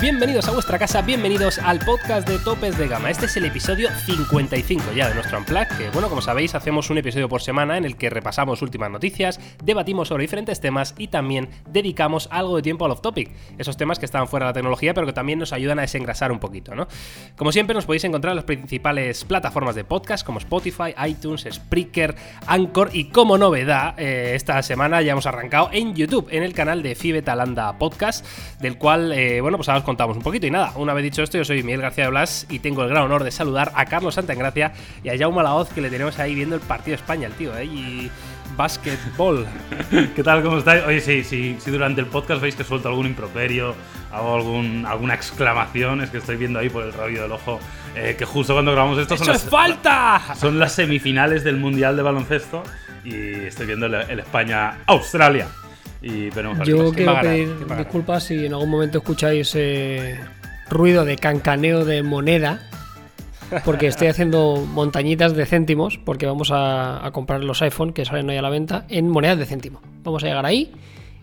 bienvenidos a vuestra casa, bienvenidos al podcast de Topes de Gama. Este es el episodio 55 ya de nuestro Unplug, que bueno, como sabéis, hacemos un episodio por semana en el que repasamos últimas noticias, debatimos sobre diferentes temas y también dedicamos algo de tiempo al off-topic, esos temas que están fuera de la tecnología pero que también nos ayudan a desengrasar un poquito, ¿no? Como siempre, nos podéis encontrar en las principales plataformas de podcast como Spotify, iTunes, Spreaker, Anchor y como novedad, eh, esta semana ya hemos arrancado en YouTube, en el canal de Fibetalanda Podcast, del cual, eh, bueno, pues ahora os contamos un poquito. Y nada, una vez dicho esto, yo soy Miguel García de Blas y tengo el gran honor de saludar a Carlos Santagracia y a Jaume Laoz, que le tenemos ahí viendo el partido de España, el tío, ¿eh? Y básquetbol. ¿Qué tal? ¿Cómo estáis? Oye, sí, sí, si durante el podcast veis que suelto algún improperio, hago algún, alguna exclamación, es que estoy viendo ahí por el rabillo del ojo eh, que justo cuando grabamos esto son las, falta! son las semifinales del Mundial de Baloncesto y estoy viendo el, el España-Australia. Y veremos a ver qué Yo quiero pedir disculpas si en algún momento escucháis eh, ruido de cancaneo de moneda, porque estoy haciendo montañitas de céntimos, porque vamos a, a comprar los iPhone que salen hoy a la venta en monedas de céntimo. Vamos a llegar ahí,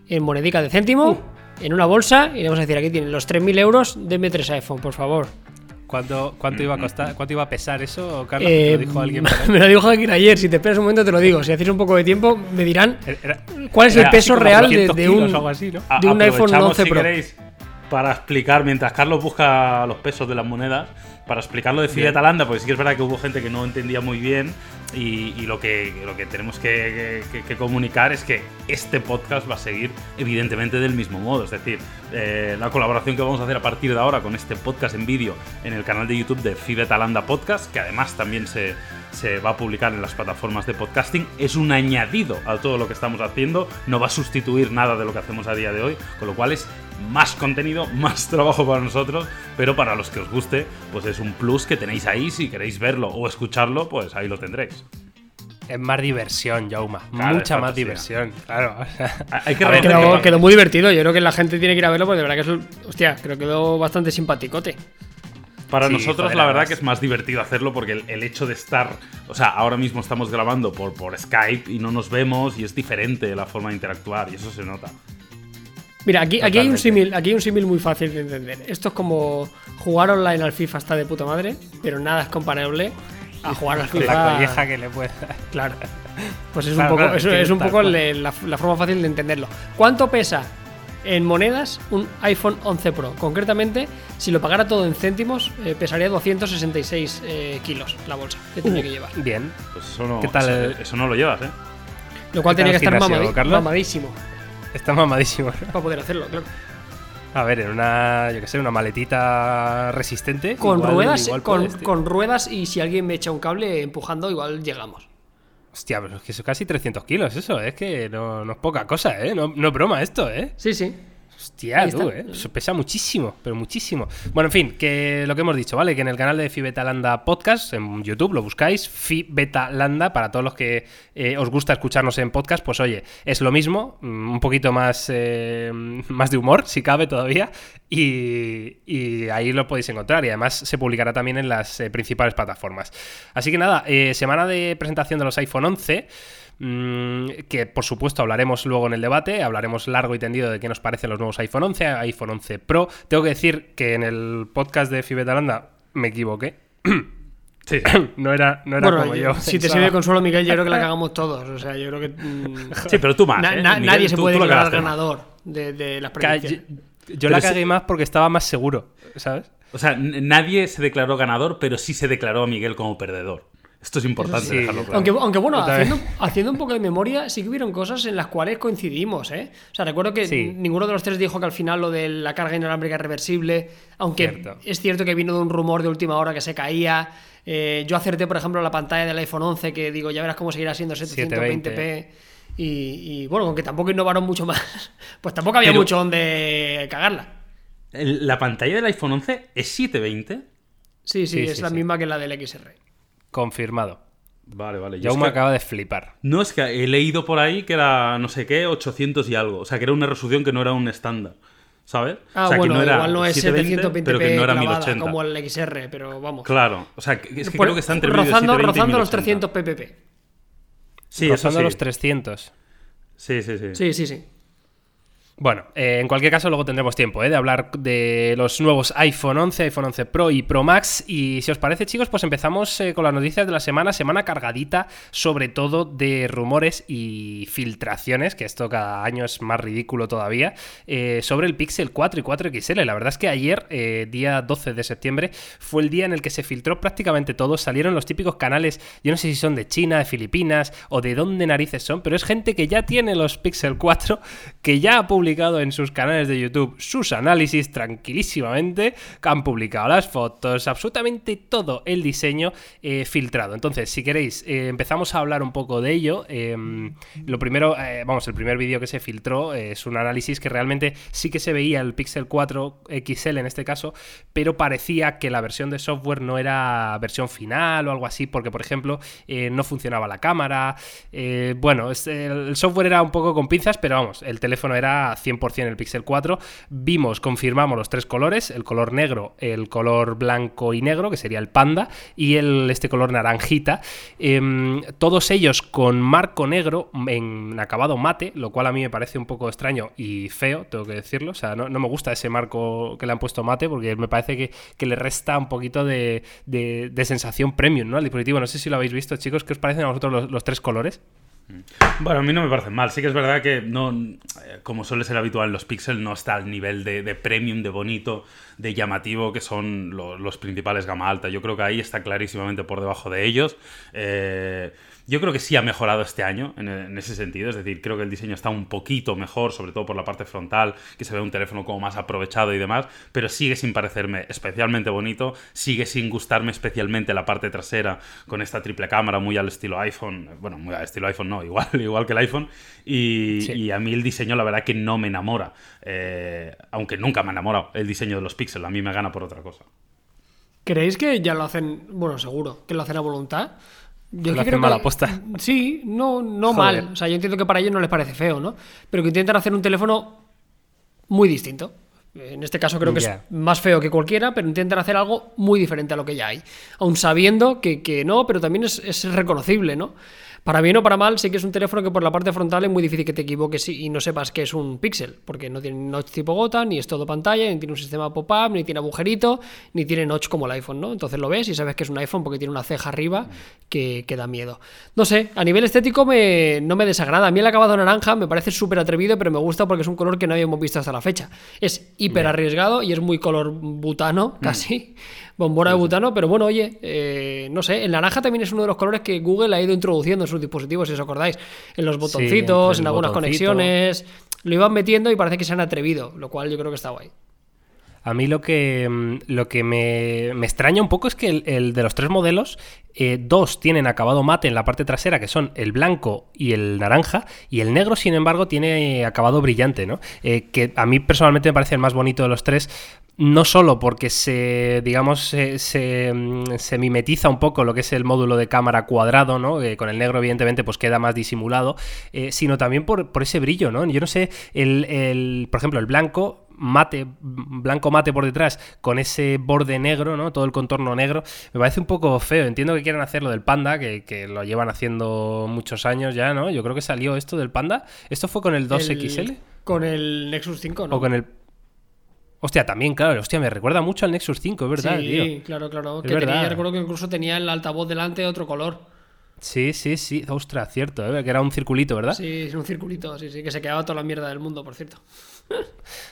en monedica de céntimo, Uh. en una bolsa, y le vamos a decir, aquí tienen los 3.000 euros, denme tres iPhone, por favor. ¿Cuánto, cuánto iba a costar? ¿Cuánto iba a pesar eso, Carlos? Eh, ¿Te lo dijo alguien me lo dijo alguien ayer, si te esperas un momento te lo digo, si hacéis un poco de tiempo me dirán Era- cuál es el peso real de, 200 de kilos un... o algo así, ¿no? A- de un iPhone aprovechamos, 11 si Pro. queréis, para explicar, mientras Carlos busca los pesos de las monedas, para explicarlo de Fiat Alanda, porque sí que es verdad que hubo gente que no entendía muy bien y, y lo, que, lo que tenemos que, que- que comunicar es que este podcast va a seguir evidentemente del mismo modo, es decir, eh, la colaboración que vamos a hacer a partir de ahora con este podcast en vídeo en el canal de YouTube de Alanda Podcast, que además también se, se va a publicar en las plataformas de podcasting, es un añadido a todo lo que estamos haciendo, no va a sustituir nada de lo que hacemos a día de hoy, con lo cual es más contenido, más trabajo para nosotros, pero para los que os guste, pues es un plus que tenéis ahí, si queréis verlo o escucharlo, pues ahí lo tendréis. Es más diversión, Jauma. Claro, Mucha más diversión, claro. o sea, Hay que ver, quedó muy divertido. Yo creo que la gente tiene que ir a verlo porque de verdad que es. Hostia, creo que quedó bastante simpaticote. Para Sí, nosotros joder, la verdad que es más divertido hacerlo porque el, el hecho de estar, o sea, ahora mismo estamos grabando por, por Skype y no nos vemos y es diferente la forma de interactuar y eso se nota. Mira, aquí, aquí hay un símil, aquí hay un símil muy fácil de entender. Esto es como jugar online al FIFA está de puta madre, pero nada es comparable a jugar al la FIFA. colleja que le puede dar. Claro. Pues es Claro, un poco, claro, es un poco le- la, la forma fácil de entenderlo. ¿Cuánto pesa en monedas un iPhone 11 Pro? Concretamente, si lo pagara todo en céntimos, eh, pesaría 266 eh, kilos la bolsa que tendría que llevar. Bien. Pues eso no, ¿Qué tal eso, no lo llevas, ¿eh? Lo cual ¿Qué tenía que estar gimnasio, mamadi- Carlos? mamadísimo Está mamadísimo. para poder hacerlo, claro. A ver, en una, yo que sé, una maletita resistente. Con igual- ruedas, igual con, puedes, tío. con ruedas y si alguien me echa un cable empujando, igual llegamos. Hostia, pero es que son casi 300 kilos eso, es que no, no es poca cosa, ¿eh? No, no es broma esto, ¿eh? Sí, sí. Hostia, tú. ¿eh? Eso pesa muchísimo, pero muchísimo. Bueno, en fin, que lo que hemos dicho, ¿vale? Que en el canal de Fibetalanda Podcast, en YouTube, lo buscáis, Fibetalanda, para todos los que eh, os gusta escucharnos en podcast, pues oye, es lo mismo, mm, un poquito más, eh, más de humor, si cabe todavía, y, y ahí lo podéis encontrar. Y además se publicará también en las eh, principales plataformas. Así que nada, eh, semana de presentación de los iPhone 11. Mm, que por supuesto hablaremos luego en el debate, hablaremos largo y tendido de qué nos parecen los nuevos iPhone 11, iPhone 11 Pro. Tengo que decir que en el podcast de Fibetalanda me equivoqué. Sí, No era, no era Bueno, como yo- si te sirve de consuelo, Miguel, yo creo que la cagamos todos. O sea, yo creo que. mm, Sí, pero tú más. na- ¿eh? na- Miguel, nadie se puede declarar ganador de, de las predicciones. Yo, yo la sí- cagué más porque estaba más seguro, ¿sabes? O sea, nadie se declaró ganador, pero sí se declaró a Miguel como perdedor. Esto es importante Sí. dejarlo claro. Aunque, aunque bueno, haciendo, haciendo un poco de memoria, sí que hubieron cosas en las cuales coincidimos, ¿eh? O sea, recuerdo que Sí. ninguno de los tres dijo que al final lo de la carga inalámbrica es reversible, aunque Cierto. es cierto que vino de un rumor de última hora que se caía. Eh, yo acerté, por ejemplo, la pantalla del iPhone 11, que digo, ya verás cómo seguirá siendo 720p. Y, y, bueno, aunque tampoco innovaron mucho más, pues tampoco había Pero- mucho donde cagarla. La pantalla del iPhone 11 es 720. Sí, sí, Sí, es sí, la sí. misma que la del XR. Confirmado. Vale, vale. Yo me que- acaba de flipar. No, es que he leído por ahí que era no sé qué, 800 y algo. O sea, que era una resolución que no era un estándar. ¿Sabes? Ah, o sea, bueno, que no era igual no es 720, 720p pero que no era clavada 1080. como el XR, pero vamos. Claro. O sea, que- es que Por- creo que está entre rozando, 720 y rozando los 1080. 300 pp. Sí, eso Rozando sí. los 300. Sí, sí, sí. Sí, sí, sí. Bueno, eh, en cualquier caso luego tendremos tiempo ¿eh? de hablar de los nuevos iPhone 11, iPhone 11 Pro y Pro Max. Y si os parece chicos, pues empezamos eh, con las noticias de la semana, semana cargadita sobre todo de rumores y filtraciones, que esto cada año es más ridículo todavía, sobre el Pixel 4 y 4 XL. La verdad es que ayer, día 12 de septiembre, fue el día en el que se filtró prácticamente todo. Salieron los típicos canales, yo no sé si son de China, de Filipinas o de dónde narices son, pero es gente que ya tiene los Pixel 4, que ya ha publicado en sus canales de YouTube sus análisis tranquilísimamente, han publicado las fotos, absolutamente todo el diseño eh, filtrado. Entonces, si queréis, eh, empezamos a hablar un poco de ello. Em, lo primero, eh, vamos, el primer vídeo que se filtró es un análisis que realmente sí que se veía el Pixel 4 XL en este caso, pero parecía que la versión de software no era versión final o algo así, porque por ejemplo no funcionaba la cámara. bueno, el software era un poco con pinzas, pero vamos, el teléfono era 100% el Pixel 4. Vimos, confirmamos los tres colores, el color negro, el color blanco y negro, que sería el panda, y el, este color naranjita. Em, todos ellos con marco negro en acabado mate, lo cual a mí me parece un poco extraño y feo, tengo que decirlo. O sea, no, me gusta ese marco que le han puesto mate porque me parece que, le resta un poquito de, sensación premium ¿no? al dispositivo. No sé si lo habéis visto, chicos. ¿Qué os parecen a vosotros los tres colores? Bueno, a mí no me parece mal. Sí que es verdad que no, eh, como suele ser habitual en los Pixel, no está al nivel de, premium, de bonito, de llamativo que son los principales gama alta. Yo creo que ahí está clarísimamente por debajo de ellos. Eh, yo creo que sí ha mejorado este año en, ese sentido, es decir, creo que el diseño está un poquito mejor, sobre todo por la parte frontal, que se ve un teléfono como más aprovechado y demás, pero sigue sin parecerme especialmente bonito, sigue sin gustarme especialmente la parte trasera con esta triple cámara muy al estilo iPhone, bueno, muy al estilo iPhone no, igual, igual que el iPhone, y, a mí el diseño la verdad que no me enamora, eh, aunque nunca me ha enamorado el diseño de los píxeles, a mí me gana por otra cosa. ¿Creéis que ya lo hacen, bueno, seguro, que lo hacen a voluntad? Yo creo que mala posta. Sí, no, no mal. O sea, yo entiendo que para ellos no les parece feo, ¿no? Pero que intentan hacer un teléfono muy distinto. En este caso creo que es más feo que cualquiera, pero intentan hacer algo muy diferente a lo que ya hay. Aún sabiendo que, que no, pero también es, es reconocible, ¿no? Para bien o para mal, sí que es un teléfono que por la parte frontal es muy difícil que te equivoques y no sepas que es un Pixel, porque no tiene notch tipo gota, ni es todo pantalla, ni tiene un sistema pop-up, ni tiene agujerito, ni tiene notch como el iPhone, ¿no? Entonces lo ves y sabes que es un iPhone porque tiene una ceja arriba que, da miedo. No sé, a nivel estético me, no me desagrada. A mí el acabado naranja me parece súper atrevido, pero me gusta porque es un color que no habíamos visto hasta la fecha. Es hiper arriesgado y es muy color butano, mm. Bombona de butano, pero bueno, oye, eh, no sé, el naranja también es uno de los colores que Google ha ido introduciendo en sus dispositivos, si os acordáis, en los botoncitos, en algunas conexiones, lo iban metiendo y parece que se han atrevido, lo cual yo creo que está guay. A mí lo que, mm, lo que me, extraña un poco es que el, de los tres modelos, eh, dos tienen acabado mate en la parte trasera, que son el blanco y el naranja, y el negro, sin embargo, tiene acabado brillante, ¿no? Eh, que a mí personalmente me parece el más bonito de los tres, no solo porque se, digamos, se, mm, se, mimetiza un poco lo que es el módulo de cámara cuadrado, ¿no? con el negro, evidentemente, pues queda más disimulado, eh, sino también por, por, ese brillo, ¿no? Yo no sé, el, el, por ejemplo, el blanco mate, blanco mate por detrás, con ese borde negro, ¿no? Todo el contorno negro, me parece un poco feo. Entiendo que quieran hacer lo del panda, que, lo llevan haciendo muchos años ya, ¿no? Yo creo que salió esto del panda. ¿Esto fue con el 2XL? con el Nexus 5, ¿no? O con el Hostia, también, claro, hostia, me recuerda mucho al Nexus 5, es verdad, sí, claro, claro. que recuerdo que incluso tenía el altavoz delante de otro color. Sí, sí, sí. Ostras, cierto, ¿eh? que era un circulito, ¿verdad? Sí, es un circulito, sí, sí, que se quedaba toda la mierda del mundo, por cierto.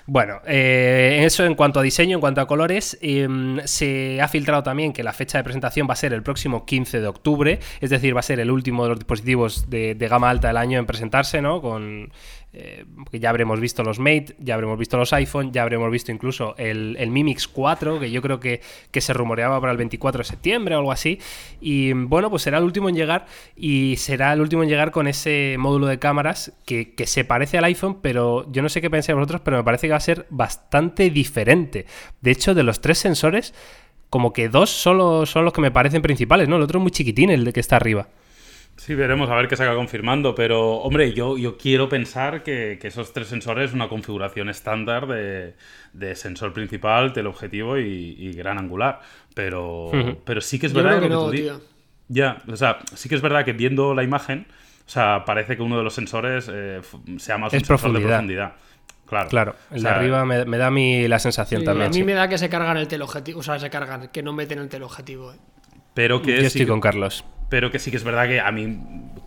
Bueno, eh, eso en cuanto a diseño, en cuanto a colores, em, se ha filtrado también que la fecha de presentación va a ser el próximo 15 de octubre, es decir, va a ser el último de los dispositivos de, de gama alta del año en presentarse, ¿no? Con eh, ya habremos visto los Mate, ya habremos visto los iPhone, ya habremos visto incluso el, el Mimix 4, que yo creo que, se rumoreaba para el 24 de septiembre o algo así. Y bueno, pues será el último en llegar y será el último en llegar con ese módulo de cámaras que, se parece al iPhone, pero yo no sé qué pensáis vosotros, pero me parece que va a ser bastante diferente. De hecho, de los tres sensores, como que dos solo son los que me parecen principales, ¿no? El otro es muy chiquitín, el de que está arriba. Sí, veremos a ver qué se haga confirmando, pero hombre, yo, yo quiero pensar que, esos tres sensores es una configuración estándar de, sensor principal, teleobjetivo y, y gran angular, pero, pero sí que es verdad que, tú Ya, o sea, sí que es verdad que viendo la imagen, o sea, parece que uno de los sensores eh, sea más un sensor de profundidad. Claro. Claro, el O sea, de arriba me, me da a mí la sensación Sí, también. a mí sí. me da que se cargan el teleobjetivo, o sea, se cargan, que no meten el teleobjetivo. eh. Pero que Yo sí estoy que- con Carlos. Pero que sí que es verdad que a mí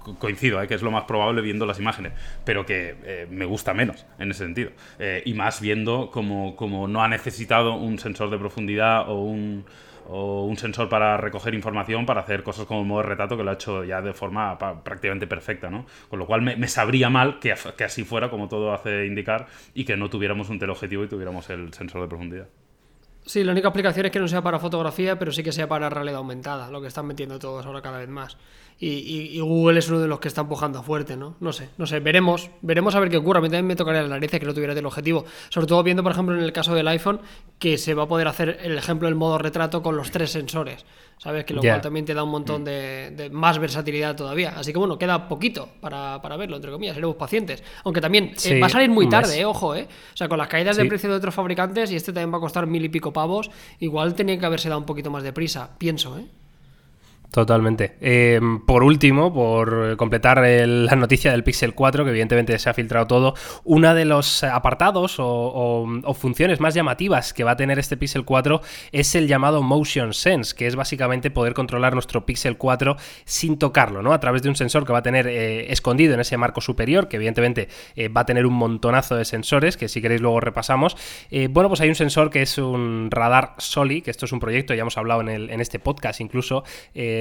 co- coincido, ¿eh? que es lo más probable viendo las imágenes, pero que eh, me gusta menos en ese sentido. Eh, y más viendo como, como no ha necesitado un sensor de profundidad o un, o un sensor para recoger información para hacer cosas como el modo de retrato que lo ha hecho ya de forma prácticamente perfecta, ¿no? Con lo cual me, me sabría mal que, que así fuera, como todo hace indicar, y que no tuviéramos un teleobjetivo y tuviéramos el sensor de profundidad. Sí, la única aplicación es que no sea para fotografía, pero sí que sea para realidad aumentada, lo que están metiendo todos ahora cada vez más. Y, y- y Google es uno de los que está empujando fuerte, ¿no? No sé, no sé, veremos, veremos a ver qué ocurre. A mí también me tocaría la nariz que no tuviera el objetivo. Sobre todo viendo, por ejemplo, en el caso del iPhone, que se va a poder hacer el ejemplo del modo retrato con los tres sensores. ¿Sabes? Que lo cual también te da un montón de, de más versatilidad todavía. Así que bueno, queda poquito para, para verlo, entre comillas, seremos pacientes. Aunque también eh, va a salir muy tarde, eh, ojo, ¿eh? O sea, con las caídas de precio de otros fabricantes y este también va a costar mil y pico pavos, igual tenía que haberse dado un poquito más de prisa, pienso, ¿eh? Totalmente. Eh, por último, por completar el- la noticia del Pixel 4, que evidentemente se ha filtrado todo, una de los apartados o, funciones más llamativas que va a tener este Pixel 4 es el llamado Motion Sense, que es básicamente poder controlar nuestro Pixel 4 sin tocarlo, ¿no? A través de un sensor que va a tener eh, escondido en ese marco superior, que evidentemente eh, va a tener un montonazo de sensores, que si queréis luego repasamos. Bueno, pues hay un sensor que es un radar SOLI, que esto es un proyecto, ya hemos hablado en, el- en este podcast incluso,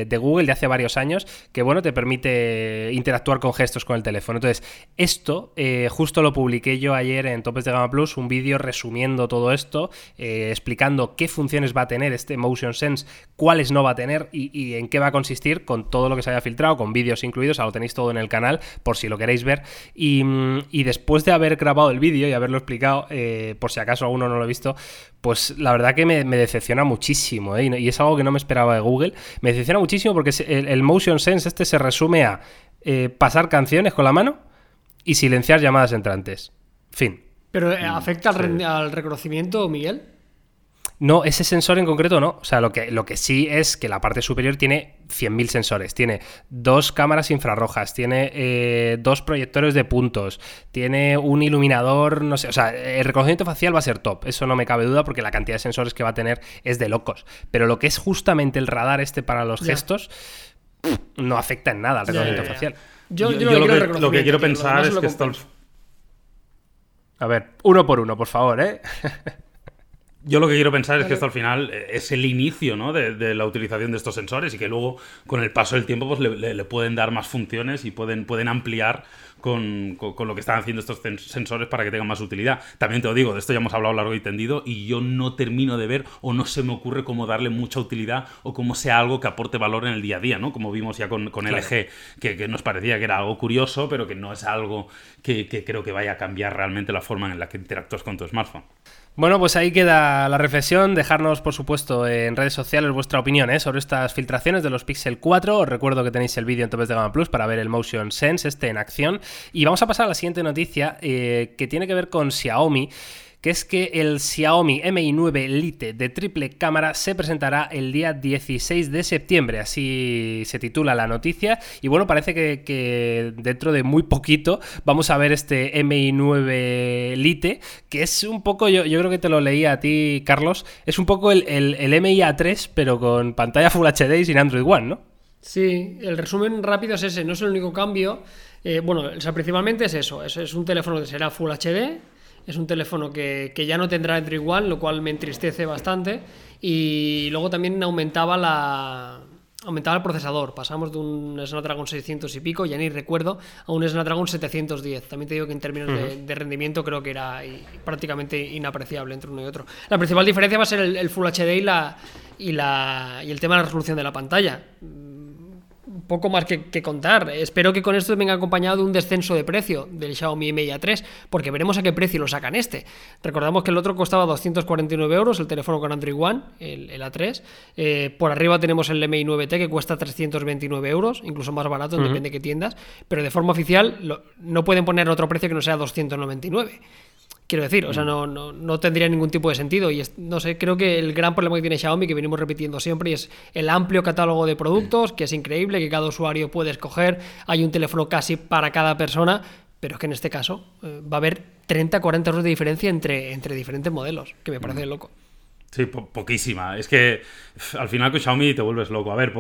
de Google de hace varios años, que bueno, te permite interactuar con gestos con el teléfono. Entonces, esto eh, justo lo publiqué yo ayer en Topes de Gama Plus, un vídeo resumiendo todo esto, eh, explicando qué funciones va a tener este Motion Sense, cuáles no va a tener y, en qué va a consistir con todo lo que se haya filtrado, con vídeos incluidos, ahora lo tenéis todo en el canal por si lo queréis ver. Y, mm, después de haber grabado el vídeo y haberlo explicado, eh, por si acaso alguno no lo ha visto, pues la verdad que me, decepciona muchísimo, y y es algo que no me esperaba de Google. Me decepciona muchísimo porque se- el, el Motion Sense este se resume a eh, pasar canciones con la mano y silenciar llamadas entrantes. Fin. Pero eh, ¿afecta al reconocimiento, Miguel? No, ese sensor en concreto no. O sea, lo que, lo que sí es que la parte superior tiene 100.000 sensores. Tiene dos cámaras infrarrojas, tiene eh, dos proyectores de puntos, tiene un iluminador, no sé. O sea, el reconocimiento facial va a ser top. Eso no me cabe duda porque la cantidad de sensores que va a tener es de locos. Pero lo que es justamente el radar este para los gestos no afecta en nada al reconocimiento facial. Yo, Yo- yo yo no lo, que, lo que reconocimiento, quiero pensar es lo que esto. A ver, uno por uno, por favor, ¿eh? Yo lo que quiero pensar es que esto al final eh, es el inicio ¿no? de, de la utilización de estos sensores y que luego con el paso del tiempo pues, le, le- le pueden dar más funciones y pueden, pueden ampliar con, con- con lo que están haciendo estos sen- sensores para que tengan más utilidad. También te lo digo, de esto ya hemos hablado largo y tendido y yo no termino de ver o no se me ocurre cómo darle mucha utilidad o cómo sea algo que aporte valor en el día a día, ¿no? Como vimos ya con, con Claro. LG, que, que nos parecía que era algo curioso, pero que no es algo que, que creo que vaya a cambiar realmente la forma en la que interactúas con tu smartphone. Bueno, pues ahí queda la reflexión. Dejarnos, por supuesto, en redes sociales vuestra opinión ¿eh? sobre estas filtraciones de los Pixel 4. Os recuerdo que tenéis el vídeo en Topes de Gama Plus para ver el Motion Sense este en acción. Y vamos a pasar a la siguiente noticia eh, que tiene que ver con Xiaomi. Que es que el Xiaomi Mi 9 Lite de triple cámara se presentará el día 16 de septiembre, así se titula la noticia. Y bueno, parece que, dentro de muy poquito vamos a ver este Mi 9 Lite, que es un poco, yo, yo creo que te lo leí a ti, Carlos, es un poco el, el, el Mi A3, pero con pantalla Full HD y sin Android One, ¿no? Sí, el resumen rápido es ese, no es el único cambio. Eh, bueno, o sea, principalmente es eso, es, es un teléfono que será Full HD, es un teléfono que, que ya no tendrá Android One, lo cual me entristece bastante. Y luego también aumentaba la aumentaba el procesador, pasamos de un Snapdragon 600 y pico, ya ni recuerdo, a un Snapdragon 710. También te digo que en términos de, de rendimiento creo que era i- prácticamente inapreciable entre uno y otro. La principal diferencia va a ser el, el Full HD y, la, y, la, y el tema de la resolución de la pantalla poco más que, que contar. Espero que con esto venga acompañado de un descenso de precio del Xiaomi Mi A3, porque veremos a qué precio lo sacan este. Recordamos que el otro costaba 249 euros, el teléfono con Android One, el, el A3. Eh, por arriba tenemos el Mi 9T que cuesta 329 euros, incluso más barato, depende de qué tiendas. Pero de forma oficial lo- no pueden poner otro precio que no sea 299. Quiero decir, o sea, no, no, no tendría ningún tipo de sentido. Y es- no sé, creo que el gran problema que tiene Xiaomi, que venimos repitiendo siempre, es el amplio catálogo de productos, que es increíble, que cada usuario puede escoger. Hay un teléfono casi para cada persona, Pero es que en este caso eh, va a haber 30, 40 euros de diferencia entre, entre diferentes modelos, que me parece loco. Sí, poquísima. Es que al final con Xiaomi te vuelves loco. A ver,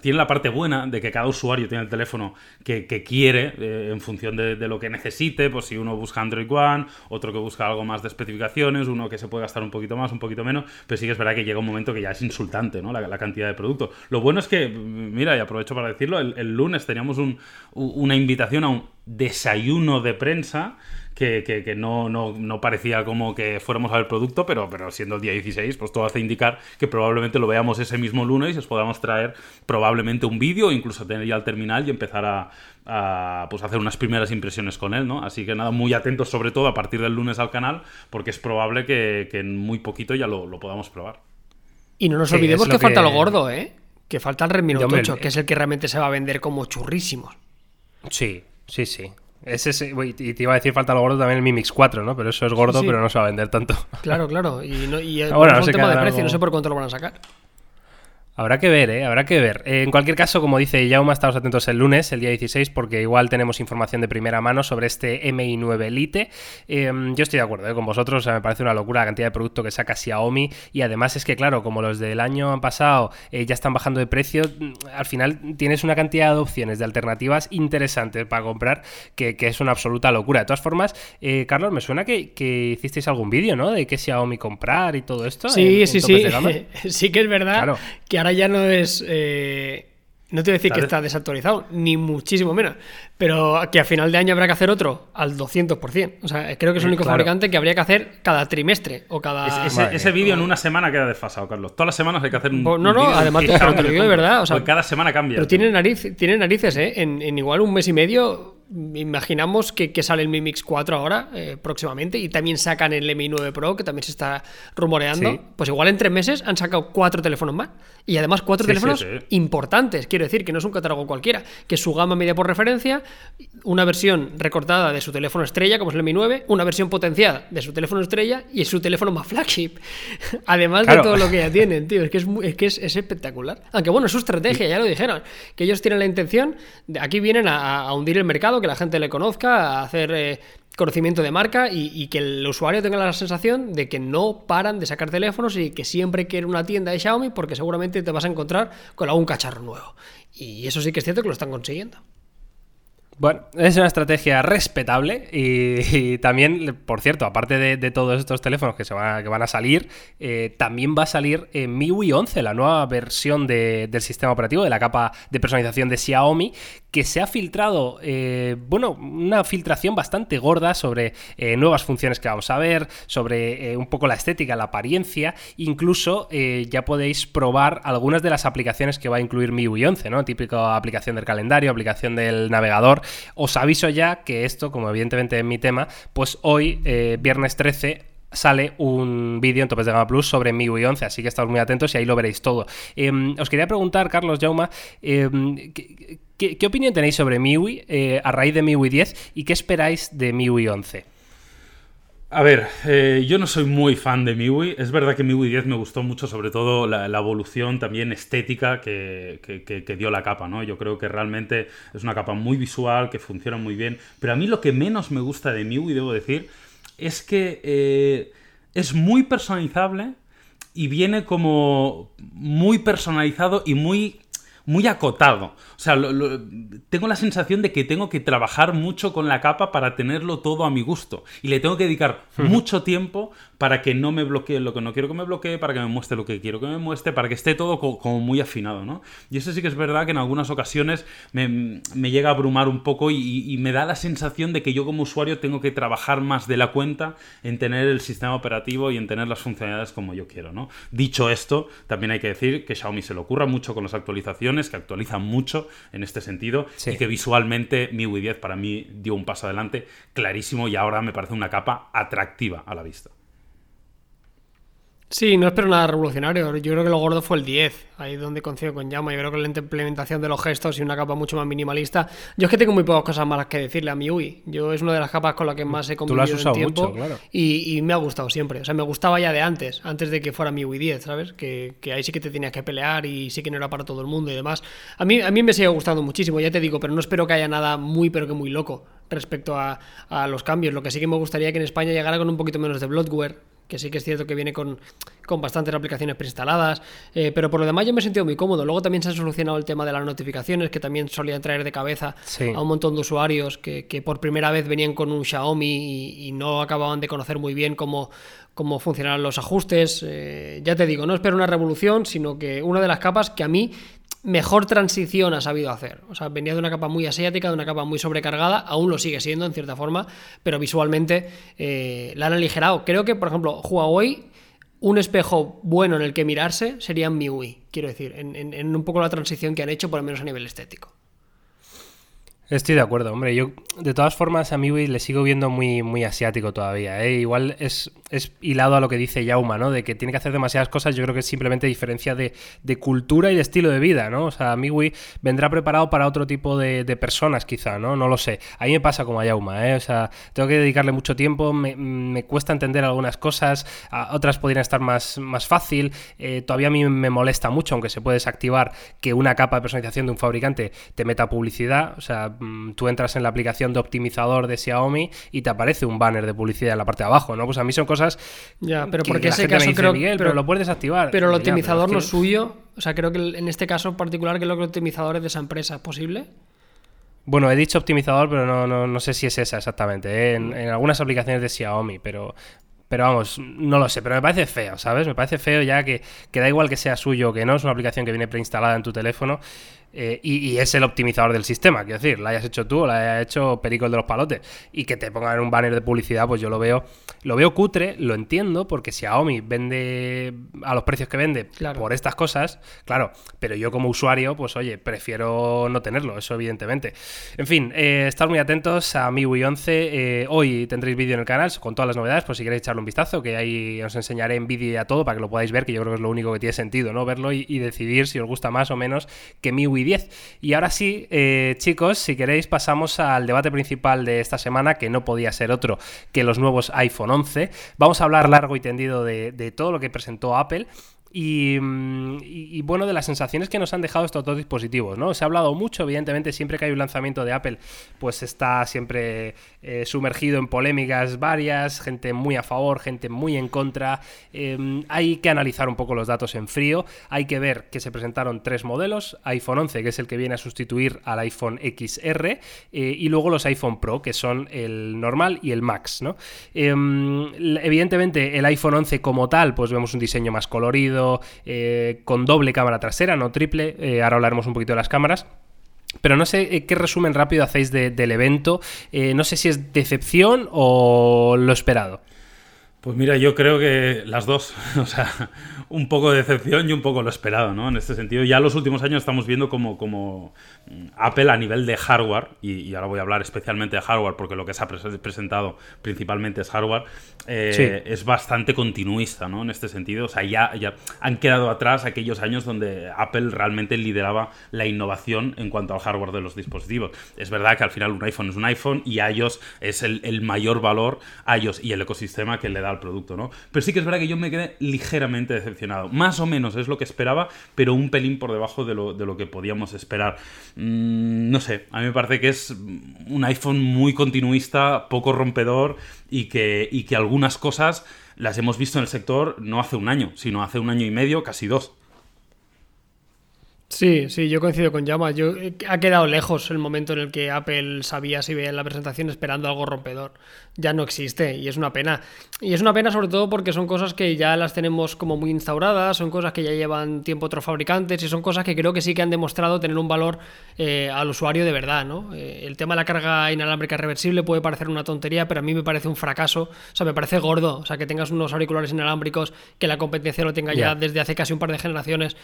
tiene la parte buena de que cada usuario tiene el teléfono que, quiere eh, en función de, lo que necesite. Pues si uno busca Android One, otro que busca algo más de especificaciones, uno que se puede gastar un poquito más, un poquito menos. Pero sí que es verdad que llega un momento que ya es insultante, ¿no? La, cantidad de productos. Lo bueno es que, mira, y aprovecho para decirlo, el, lunes teníamos una invitación a un desayuno de prensa que, no, no, parecía como que fuéramos a ver producto, pero, pero siendo el día 16, pues todo hace indicar que probablemente lo veamos ese mismo lunes y os podamos traer probablemente un vídeo, incluso tener ya el terminal y empezar a, pues hacer unas primeras impresiones con él, ¿no? Así que nada, muy atentos sobre todo a partir del lunes al canal, porque es probable que, en muy poquito ya lo, podamos probar. Y no nos olvidemos que, falta lo gordo, ¿eh? Que falta el Redmi Note 8, que es el que realmente se va a vender como churrísimos. Sí, sí, sí. Ese, y te iba a decir falta lo gordo también el Mi Mix 4, ¿no? Pero eso es gordo, pero no se va a vender tanto. Claro, claro. Y, no, y ah, bueno, no tema de precio, no sé por cuánto lo van a sacar. Habrá que ver, ¿eh? Habrá que ver. Eh, en cualquier caso, como dice Jauma, estamos atentos el lunes, el día 16, porque igual tenemos información de primera mano sobre este MI9 Lite. Em, yo estoy de acuerdo ¿eh? con vosotros, o sea, me parece una locura la cantidad de producto que saca Xiaomi y además es que, claro, como los del año pasado eh, ya están bajando de precio, mm, al final tienes una cantidad de opciones, de alternativas interesantes para comprar que, es una absoluta locura. De todas formas, Carlos, me suena que, hicisteis algún vídeo, ¿no? De qué Xiaomi comprar y todo esto. Sí, sí, sí. sí que es verdad claro. que ya no es. Eh, no te voy a decir que está desactualizado, ni muchísimo menos. Pero que a final de año habrá que hacer otro al 200%. O sea, creo que es el único fabricante que habría que hacer cada trimestre o cada. ese, vídeo en una semana queda desfasado, Carlos. Todas las semanas hay que hacer un. no, no, además te, lo digo de verdad. O sea, cada semana cambia. Pero tiene, nariz, tiene narices, ¿eh? En, en igual un mes y medio imaginamos que, sale el Mi Mix 4 ahora, eh, próximamente, y también sacan el Mi 9 Pro, que también se está rumoreando. Pues igual en tres meses han sacado cuatro teléfonos más. Y además cuatro teléfonos importantes, quiero decir, que no es un catálogo cualquiera, que su gama media por referencia, una versión recortada de su teléfono estrella, como es el Mi 9, una versión potenciada de su teléfono estrella y su teléfono más flagship. además de todo lo que ya tienen, tío, es que es, que es, espectacular. Aunque bueno, es su estrategia, ya lo dijeron, que ellos tienen la intención, de, aquí vienen a hundir el mercado que la gente le conozca, hacer eh, conocimiento de marca y, que el usuario tenga la sensación de que no paran de sacar teléfonos y que siempre quiere una tienda de Xiaomi porque seguramente te vas a encontrar con algún cacharro nuevo. Y eso sí que es cierto que lo están consiguiendo. Bueno, es una estrategia respetable y, también, por cierto, aparte de, todos estos teléfonos que, se van, a salir, eh, también va a salir en MIUI 11, la nueva versión del sistema operativo, de la capa de personalización de Xiaomi, que se ha filtrado, eh, bueno, una filtración bastante gorda sobre eh, nuevas funciones que vamos a ver, sobre un poco la estética, la apariencia, incluso ya podéis probar algunas de las aplicaciones que va a incluir MIUI 11, ¿no? Típica aplicación del calendario, aplicación del navegador os aviso ya que esto, como evidentemente es mi tema, pues hoy, eh, viernes 13, sale un vídeo en Topes de Gama Plus sobre MIUI 11, así que estad muy atentos y ahí lo veréis todo. Em, os quería preguntar, Carlos Jauma, em, ¿qué, opinión tenéis sobre MIUI eh, a raíz de MIUI 10 y qué esperáis de MIUI 11? A ver, eh, yo no soy muy fan de MIUI. Es verdad que MIUI 10 me gustó mucho, sobre todo la, evolución también estética que, dio la capa, ¿no? Yo creo que realmente es una capa muy visual, que funciona muy bien. Pero a mí lo que menos me gusta de MIUI, debo decir, es que eh, es muy personalizable y viene como muy personalizado y muy muy acotado. O sea, tengo la sensación de que tengo que trabajar mucho con la capa para tenerlo todo a mi gusto. Y le tengo que dedicar mucho tiempo para que no me bloquee lo que no quiero que me bloquee, para que me muestre lo que quiero que me muestre, para que esté todo como muy afinado, ¿no? Y eso sí que es verdad que en algunas ocasiones me, llega a abrumar un poco y, me da la sensación de que yo como usuario tengo que trabajar más de la cuenta en tener el sistema operativo y en tener las funcionalidades como yo quiero, ¿no? Dicho esto, también hay que decir que Xiaomi se le ocurra mucho con las actualizaciones, que actualiza mucho en este sentido y que visualmente MIUI 10 para mí dio un paso adelante clarísimo y ahora me parece una capa atractiva a la vista. Sí, no espero nada revolucionario. Yo creo que lo gordo fue el 10. Ahí donde coincido con Llama. Yo creo que la implementación de los gestos y una capa mucho más minimalista. Yo es que tengo muy pocas cosas malas que decirle a mi UI. Yo es una de las capas con las que más he convivido en tiempo. y, me ha gustado siempre. O sea, me gustaba ya de antes, antes de que fuera mi UI 10, ¿sabes? Que, ahí sí que te tenías que pelear y sí que no era para todo el mundo y demás. A mí, a mí me sigue gustando muchísimo, ya te digo, pero no espero que haya nada muy, pero que muy loco. respecto a, a los cambios. Lo que sí que me gustaría que en España llegara con un poquito menos de bloatware, que sí que es cierto que viene con, con bastantes aplicaciones preinstaladas, eh, pero por lo demás yo me he sentido muy cómodo. Luego también se ha solucionado el tema de las notificaciones, que también solían traer de cabeza Sí. a un montón de usuarios que, que por primera vez venían con un Xiaomi y, y no acababan de conocer muy bien cómo, cómo funcionaban los ajustes. Eh, ya te digo, no espero una revolución, sino que una de las capas que a mí mejor transición ha sabido hacer. O sea, venía de una capa muy asiática, de una capa muy sobrecargada, aún lo sigue siendo en cierta forma, pero visualmente eh, la han aligerado. Creo que, por ejemplo, Huawei, un espejo bueno en el que mirarse sería MIUI, quiero decir, en, en- en un poco la transición que han hecho, por lo menos a nivel estético. Estoy de acuerdo, hombre. Yo, de todas formas, a MIUI le sigo viendo muy, muy asiático todavía. ¿eh? Igual es, es hilado a lo que dice Yauma, ¿no? De que tiene que hacer demasiadas cosas. Yo creo que es simplemente diferencia de, de cultura y de estilo de vida, ¿no? O sea, MIUI vendrá preparado para otro tipo de, personas, quizá, ¿no? No lo sé. A mí me pasa como a Yauma, ¿eh? O sea, tengo que dedicarle mucho tiempo. Me, cuesta entender algunas cosas. a- otras podrían estar más, más fácil. Eh, todavía a mí me molesta mucho, aunque se puede desactivar, que una capa de personalización de un fabricante te meta publicidad. O sea, tú entras en la aplicación de optimizador de Xiaomi y te aparece un banner de publicidad en la parte de abajo, ¿no? Pues a mí son cosas. Ya, pero que porque la ese caso dice, creo "Miguel, pero, pero lo puedes desactivar. pero el Ya, optimizador es no que- es suyo. O sea, creo que en este caso en particular, creo que el optimizador es de esa empresa, ¿es posible? Bueno, he dicho optimizador, pero no, no, no sé si es esa exactamente. ¿eh? En, en algunas aplicaciones de Xiaomi, pero. Pero vamos, no lo sé, pero me parece feo, ¿sabes? Me parece feo ya que, que da igual que sea suyo o que no, es una aplicación que viene preinstalada en tu teléfono eh, y, y es el optimizador del sistema, quiero decir, la hayas hecho tú o la haya hecho Perico el de los palotes y que te pongan un banner de publicidad, pues yo lo veo, lo veo cutre, lo entiendo, porque Xiaomi vende a los precios que vende Claro. por estas cosas, claro, pero yo como usuario, pues oye, prefiero no tenerlo, eso evidentemente. En fin, eh, estad muy atentos a MIUI 11. eh, hoy tendréis vídeo en el canal con todas las novedades, por si queréis echarle un vistazo, que ahí os enseñaré en vídeo y a todo para que lo podáis ver, que yo creo que es lo único que tiene sentido, ¿no? Verlo y, y decidir si os gusta más o menos que MIUI 10. Y ahora sí, eh, chicos, si queréis pasamos al debate principal de esta semana, que no podía ser otro que los nuevos iPhone 11. Vamos a hablar largo y tendido de todo lo que presentó Apple. Y, mm, y- bueno, de las sensaciones que nos han dejado estos dos dispositivos, ¿no? Se ha hablado mucho, evidentemente, siempre que hay un lanzamiento de Apple, pues está siempre eh, sumergido en polémicas varias, gente muy a favor, gente muy en contra. Eh, hay que analizar un poco los datos en frío, hay que ver que se presentaron tres modelos, iPhone 11, que es el que viene a sustituir al iPhone XR, eh, y luego los iPhone Pro, que son el normal y el Max, ¿no? Eh, evidentemente, el iPhone 11 como tal, pues vemos un diseño más colorido, eh, con doble cámara trasera, no triple. eh, ahora hablaremos un poquito de las cámaras. Pero no sé eh, qué resumen rápido hacéis de- del evento. No sé si es decepción o lo esperado. Pues mira, yo creo que las dos, o sea, un poco de decepción y un poco lo esperado, ¿no? En este sentido, ya los últimos años estamos viendo como, como mm, Apple a nivel de hardware, y, y ahora voy a hablar especialmente de hardware porque lo que se ha pres- presentado principalmente es hardware, eh, Sí. es bastante continuista, ¿no? En este sentido, o sea, ya, ya han quedado atrás aquellos años donde Apple realmente lideraba la innovación en cuanto al hardware de los dispositivos. Es verdad que al final un iPhone es un iPhone y iOS es el, el mayor valor, iOS y el ecosistema que le da producto, ¿no? Pero sí que es verdad que yo me quedé ligeramente decepcionado. Más o menos es lo que esperaba, pero un pelín por debajo de lo, de lo que podíamos esperar. Mm, no sé, a mí me parece que es un iPhone muy continuista, poco rompedor y que, y que algunas cosas las hemos visto en el sector no hace un año, sino hace un año y medio, casi dos. Sí, sí, yo coincido con Llama. Yo, eh, ha quedado lejos el momento en el que Apple sabía si veía en la presentación esperando algo rompedor. Ya no existe y es una pena. Y es una pena sobre todo porque son cosas que ya las tenemos como muy instauradas, son cosas que ya llevan tiempo otros fabricantes y son cosas que creo que sí que han demostrado tener un valor eh, al usuario de verdad, ¿no? Eh, el tema de la carga inalámbrica reversible puede parecer una tontería, pero a mí me parece un fracaso. O sea, me parece gordo. O sea, que tengas unos auriculares inalámbricos, que la competencia lo tenga ya Ya. desde hace casi un par de generaciones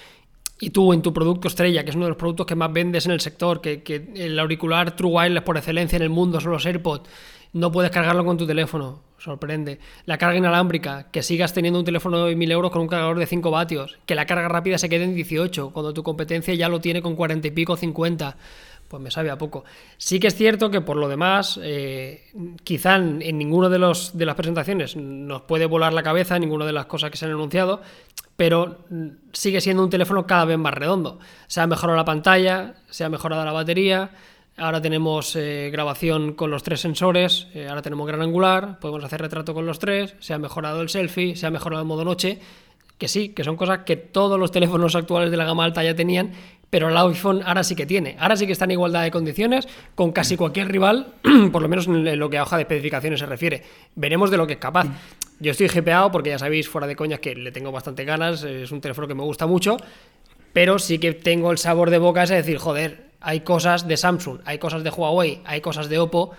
y tú en tu producto estrella, que es uno de los productos que más vendes en el sector, que, el auricular True Wireless por excelencia en el mundo son los AirPods, no puedes cargarlo con tu teléfono, sorprende. La carga inalámbrica, que sigas teniendo un teléfono de 1000 euros con un cargador de 5 vatios, que la carga rápida se quede en 18, cuando tu competencia ya lo tiene con 40 y pico, 50 pues me sabe a poco. Sí que es cierto que por lo demás, eh, quizá en, en ninguno de, de las presentaciones nos puede volar la cabeza, ninguna de las cosas que se han anunciado, pero sigue siendo un teléfono cada vez más redondo. Se ha mejorado la pantalla, se ha mejorado la batería, Ahora tenemos eh, grabación con los tres sensores, eh, ahora tenemos gran angular, podemos hacer retrato con los tres, se ha mejorado el selfie, se ha mejorado el modo noche, que sí, que son cosas que todos los teléfonos actuales de la gama alta ya tenían, pero el iPhone ahora sí que tiene. Ahora sí que está en igualdad de condiciones con casi cualquier rival, por lo menos en lo que a hoja de especificaciones se refiere. Veremos de lo que es capaz. Yo estoy GPAO porque ya sabéis, fuera de coñas, que le tengo bastante ganas, es un teléfono que me gusta mucho, pero sí que tengo el sabor de boca ese de decir, joder, hay cosas de Samsung, hay cosas de Huawei, hay cosas de Oppo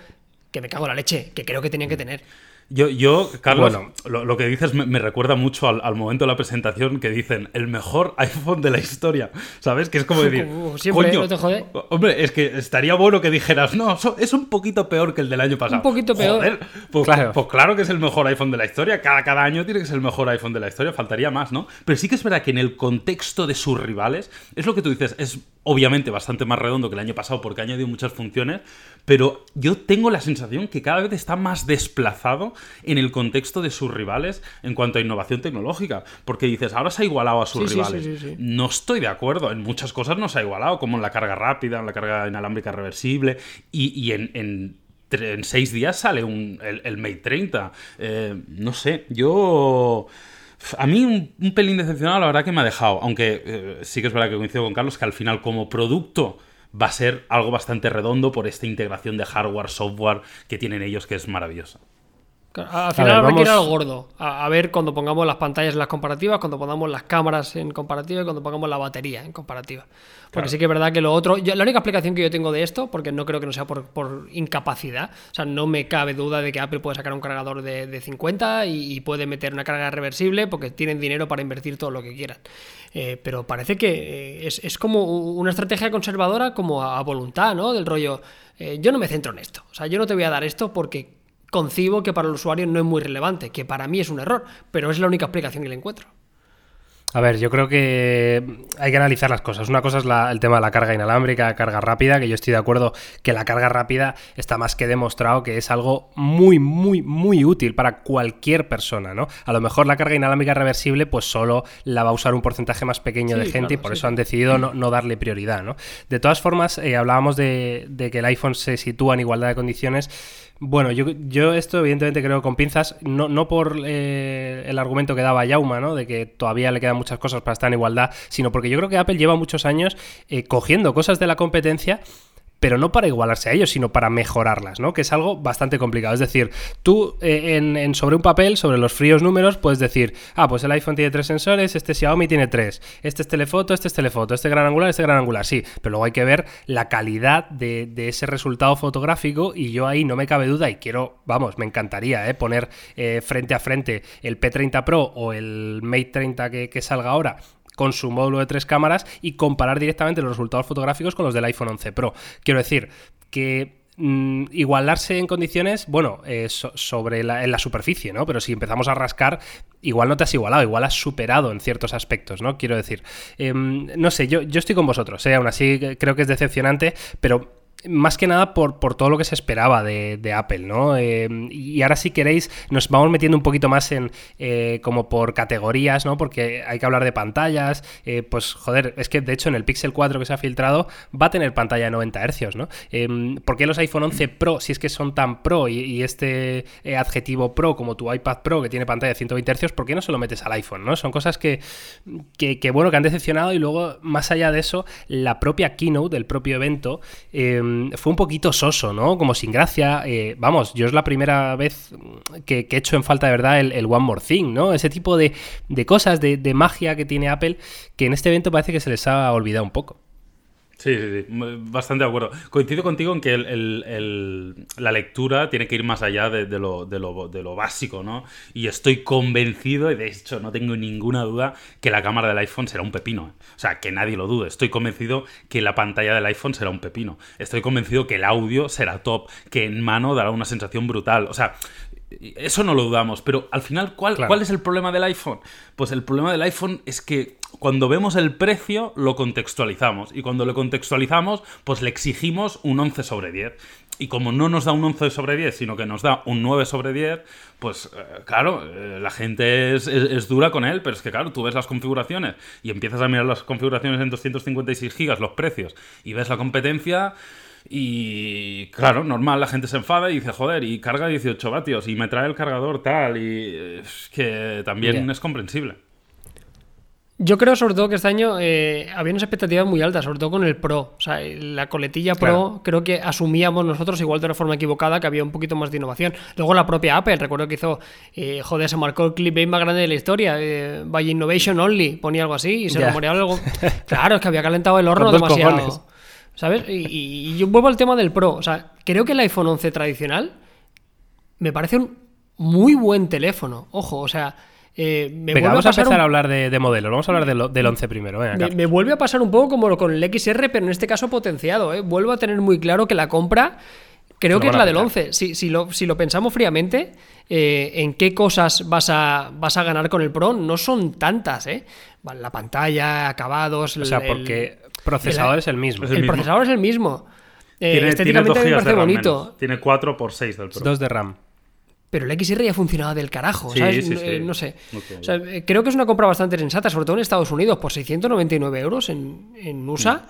que me cago en la leche, que creo que tenían que tener. Yo, yo Carlos, lo, que dices me, recuerda mucho al, momento de la presentación que dicen el mejor iPhone de la historia. ¿Sabes? Que es como decir. Siempre, ¿no te jode? Hombre, es que estaría bueno que dijeras, no, es un poquito peor que el del año pasado. Un poquito peor. pues, claro. pues claro que es el mejor iPhone de la historia. Cada, cada año tiene que ser el mejor iPhone de la historia. Faltaría más, ¿no? Pero sí que es verdad que en el contexto de sus rivales, es lo que tú dices, es obviamente bastante más redondo que el año pasado porque ha añadido muchas funciones, pero yo tengo la sensación que cada vez está más desplazado en el contexto de sus rivales en cuanto a innovación tecnológica, porque dices, ahora se ha igualado a sus rivales. no estoy de acuerdo, en muchas cosas no se ha igualado, como en la carga rápida, en la carga inalámbrica reversible, y, en, en seis días sale el, Mate 30. Eh, no sé, yo... A mí un, pelín decepcionado, la verdad que me ha dejado. Aunque eh, sí que es verdad que coincido con Carlos que al final, como producto, va a ser algo bastante redondo por esta integración de hardware, software que tienen ellos, que es maravillosa. Al final habrá que ir al gordo. A, ver cuando pongamos las pantallas en las comparativas, cuando pongamos las cámaras en comparativa y cuando pongamos la batería en comparativa. Porque sí que es verdad que lo otro. la única explicación que yo tengo de esto, porque no creo que no sea por, incapacidad, o sea, no me cabe duda de que Apple puede sacar un cargador de, 50 y, puede meter una carga reversible porque tienen dinero para invertir todo lo que quieran. Eh, pero parece que eh, es, como una estrategia conservadora, como a, voluntad, ¿no? Del rollo. Eh, yo no me centro en esto. O sea, yo no te voy a dar esto porque concibo que para el usuario no es muy relevante, que para mí es un error, pero es la única explicación que le encuentro. A ver, yo creo que hay que analizar las cosas. Una cosa es el tema de la carga inalámbrica, carga rápida, que yo estoy de acuerdo que la carga rápida está más que demostrado que es algo muy, muy, muy útil para cualquier persona, ¿no? A lo mejor la carga inalámbrica reversible, pues solo la va a usar un porcentaje más pequeño de gente y por eso han decidido no, darle prioridad, ¿no? De todas formas, eh, hablábamos de, de que el iPhone se sitúa en igualdad de condiciones bueno, yo, yo esto evidentemente creo con pinzas, no, no por eh, el argumento que daba Yauma, ¿no? De que todavía le quedan muchas cosas para estar en igualdad, sino porque yo creo que Apple lleva muchos años eh, cogiendo cosas de la competencia pero no para igualarse a ellos, sino para mejorarlas, ¿no? Que es algo bastante complicado. Es decir, tú eh, sobre un papel, sobre los fríos números, puedes decir, ah, pues el iPhone tiene tres sensores, este Xiaomi tiene tres, este es telefoto, este es telefoto, este gran angular, este gran angular, sí, pero luego hay que ver la calidad de, ese resultado fotográfico y yo ahí no me cabe duda y quiero, vamos, me encantaría ¿eh? poner eh, frente a frente el P30 Pro o el Mate 30 que, que salga ahora con su módulo de tres cámaras y comparar directamente los resultados fotográficos con los del iPhone 11 Pro. Quiero decir que mm, igualarse en condiciones, bueno, eh, sobre la, superficie, ¿no? Pero si empezamos a rascar, igual no te has igualado, igual has superado en ciertos aspectos, ¿no? Quiero decir, em, no sé, yo, yo estoy con vosotros, ¿eh? aún así creo que es decepcionante, pero más que nada por, por, todo lo que se esperaba de, Apple, ¿no? Eh, y ahora si queréis nos vamos metiendo un poquito más en eh, como por categorías, ¿no? Porque hay que hablar de pantallas, eh, pues joder, es que de hecho en el Pixel 4 que se ha filtrado va a tener pantalla de 90 Hz, ¿no? ¿Por qué los iPhone 11 Pro, si es que son tan Pro y, este adjetivo Pro como tu iPad Pro que tiene pantalla de 120 Hz, ¿por qué no se lo metes al iPhone, ¿no? Son cosas que, que, bueno, que han decepcionado y luego, más allá de eso, la propia keynote, del propio evento, Em, fue un poquito soso, ¿no? Como sin gracia. Eh, vamos, yo es la primera vez que, he hecho en falta de verdad el, One More Thing, ¿no? Ese tipo de, cosas, de, de magia que tiene Apple, que en este evento parece que se les ha olvidado un poco. Sí, sí, sí, bastante de acuerdo. Coincido contigo en que la lectura tiene que ir más allá de, lo, de, lo, básico, ¿no? Y estoy convencido, y de hecho no tengo ninguna duda, que la cámara del iPhone será un pepino. ¿eh? O sea, que nadie lo dude. Estoy convencido que la pantalla del iPhone será un pepino. Estoy convencido que el audio será top, que en mano dará una sensación brutal. O sea, eso no lo dudamos, pero al final, ¿cuál, ¿cuál es el problema del iPhone? Pues el problema del iPhone es que cuando vemos el precio lo contextualizamos y cuando lo contextualizamos pues le exigimos un 11 sobre 10. Y como no nos da un 11 sobre 10, sino que nos da un 9 sobre 10, pues eh, claro, eh, la gente es, dura con él, pero es que claro, tú ves las configuraciones y empiezas a mirar las configuraciones en 256 gigas, los precios, y ves la competencia Y claro, normal, la gente se enfada y dice, joder, y carga 18 vatios y me trae el cargador tal, y es que también es comprensible. Yo creo sobre todo que este año eh, había unas expectativas muy altas, sobre todo con el Pro. O sea, la coletilla Pro creo que asumíamos nosotros, igual de una forma equivocada, que había un poquito más de innovación. Luego la propia Apple, recuerdo que hizo, eh, joder, se marcó el clip más grande de la historia, eh, by Innovation Only, ponía algo así y se rumoreaba algo. Claro, es que había calentado el horno demasiado. ¿Sabes? Y, y yo vuelvo al tema del Pro. O sea, creo que el iPhone 11 tradicional me parece un muy buen teléfono. Ojo, o sea eh, Venga, vamos a, empezar a hablar de, de, modelos. Vamos a hablar del 11 primero. me, vuelve a pasar un poco como con el XR, pero en este caso potenciado. ¿eh? Vuelvo a tener muy claro que la compra creo que es la del 11. Si, si, lo, si lo pensamos fríamente, eh, en qué cosas vas a, vas a ganar con el Pro, no son tantas. ¿eh? La pantalla, acabados. O sea, porque el procesador es el mismo. el, procesador es el mismo. tiene, estéticamente tiene me parece bonito. Tiene 4 por 6 del Pro. 2 de RAM pero el XR ya funcionaba del carajo, ¿sabes? Eh, no, sé. Eh, creo que es una compra bastante sensata, sobre todo en Estados Unidos, por 699 euros en, en USA. Mm.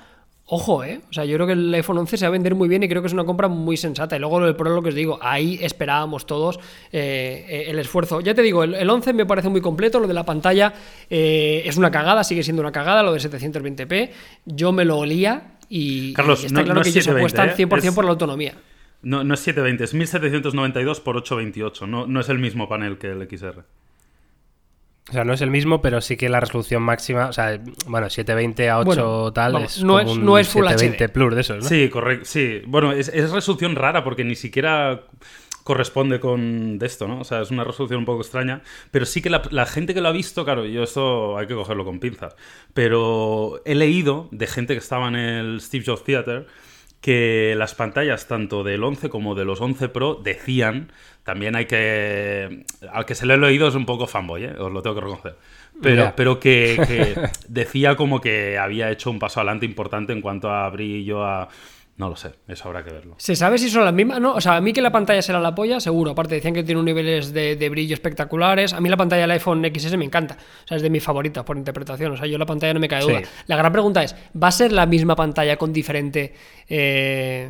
Ojo, ¿eh? O sea, yo creo que el iPhone 11 se va a vender muy bien y creo que es una compra muy sensata. Y luego lo del Pro, lo que os digo, ahí esperábamos todos eh, el esfuerzo. Ya te digo, el, 11 me parece muy completo, lo de la pantalla es una cagada, sigue siendo una cagada, lo de 720p. Yo me lo olía y, Carlos, está claro que ellos apuestan 100% por la autonomía. No, no es 720, es 1792 por 828. No, no es el mismo panel que el XR. O sea, no es el mismo, pero sí que la resolución máxima, o sea, bueno, 720 a 8 tal, es, no, es, no es Full 720 Plus de esos, ¿no? Sí, correcto, sí. Bueno, es, es, resolución rara porque ni siquiera corresponde con esto, ¿no? O sea, es una resolución un poco extraña, pero sí que la, la, gente que lo ha visto, claro, yo esto hay que cogerlo con pinzas, pero he leído de gente que estaba en el Steve Jobs Theater que las pantallas tanto del 11 como de los 11 Pro decían, también hay que... Al que se le he oído es un poco fanboy, ¿eh? os lo tengo que reconocer, pero, pero que, decía como que había hecho un paso adelante importante en cuanto a brillo, a no lo sé, eso habrá que verlo. ¿Se sabe si son las mismas? No, o sea, a mí que la pantalla será la polla, seguro. Aparte, decían que tiene un niveles de, brillo espectaculares. A mí la pantalla del iPhone XS me encanta. O sea, es de mis favoritas por interpretación. O sea, yo la pantalla no me cae duda. La gran pregunta es: ¿va a ser la misma pantalla con diferente. Eh,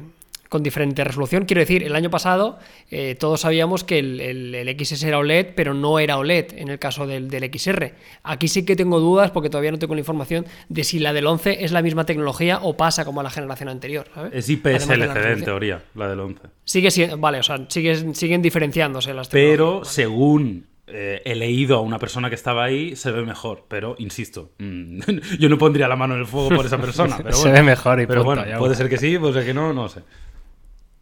con diferente resolución. Quiero decir, el año pasado eh, todos sabíamos que el, XS era OLED, pero no era OLED en el caso del, XR. Aquí sí que tengo dudas porque todavía no tengo la información de si la del 11 es la misma tecnología o pasa como a la generación anterior. Es IPS LCD en teoría, la del 11. Sigue siendo, vale, o sea, siguen, siguen diferenciándose las Pero según eh, he leído a una persona que estaba ahí, se ve mejor. Pero, insisto, mm, yo no pondría la mano en el fuego por esa persona. Pero se ve mejor y Pero bueno, puede ser que sí, puede ser que no, no sé.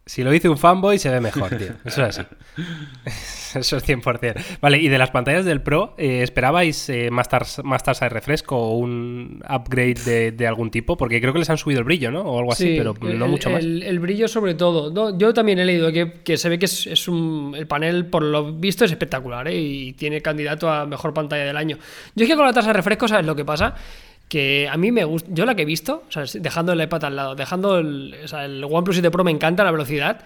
Si lo dice un fanboy, se ve mejor, tío. Eso es así. Eso es 100%. Vale, y de las pantallas del Pro, eh, ¿esperabais eh, más, más, tasa de refresco o un upgrade de, algún tipo? Porque creo que les han subido el brillo, ¿no? O algo así, pero no mucho más. El, brillo sobre todo. yo también he leído que, se ve que es, un... El panel, por lo visto, es espectacular ¿eh? y tiene candidato a mejor pantalla del año. Yo es que con la tasa de refresco, ¿sabes lo que pasa? Que a mí me gusta, yo la que he visto, o sea, dejando el iPad al lado, dejando el, o sea, el OnePlus 7 Pro me encanta la velocidad,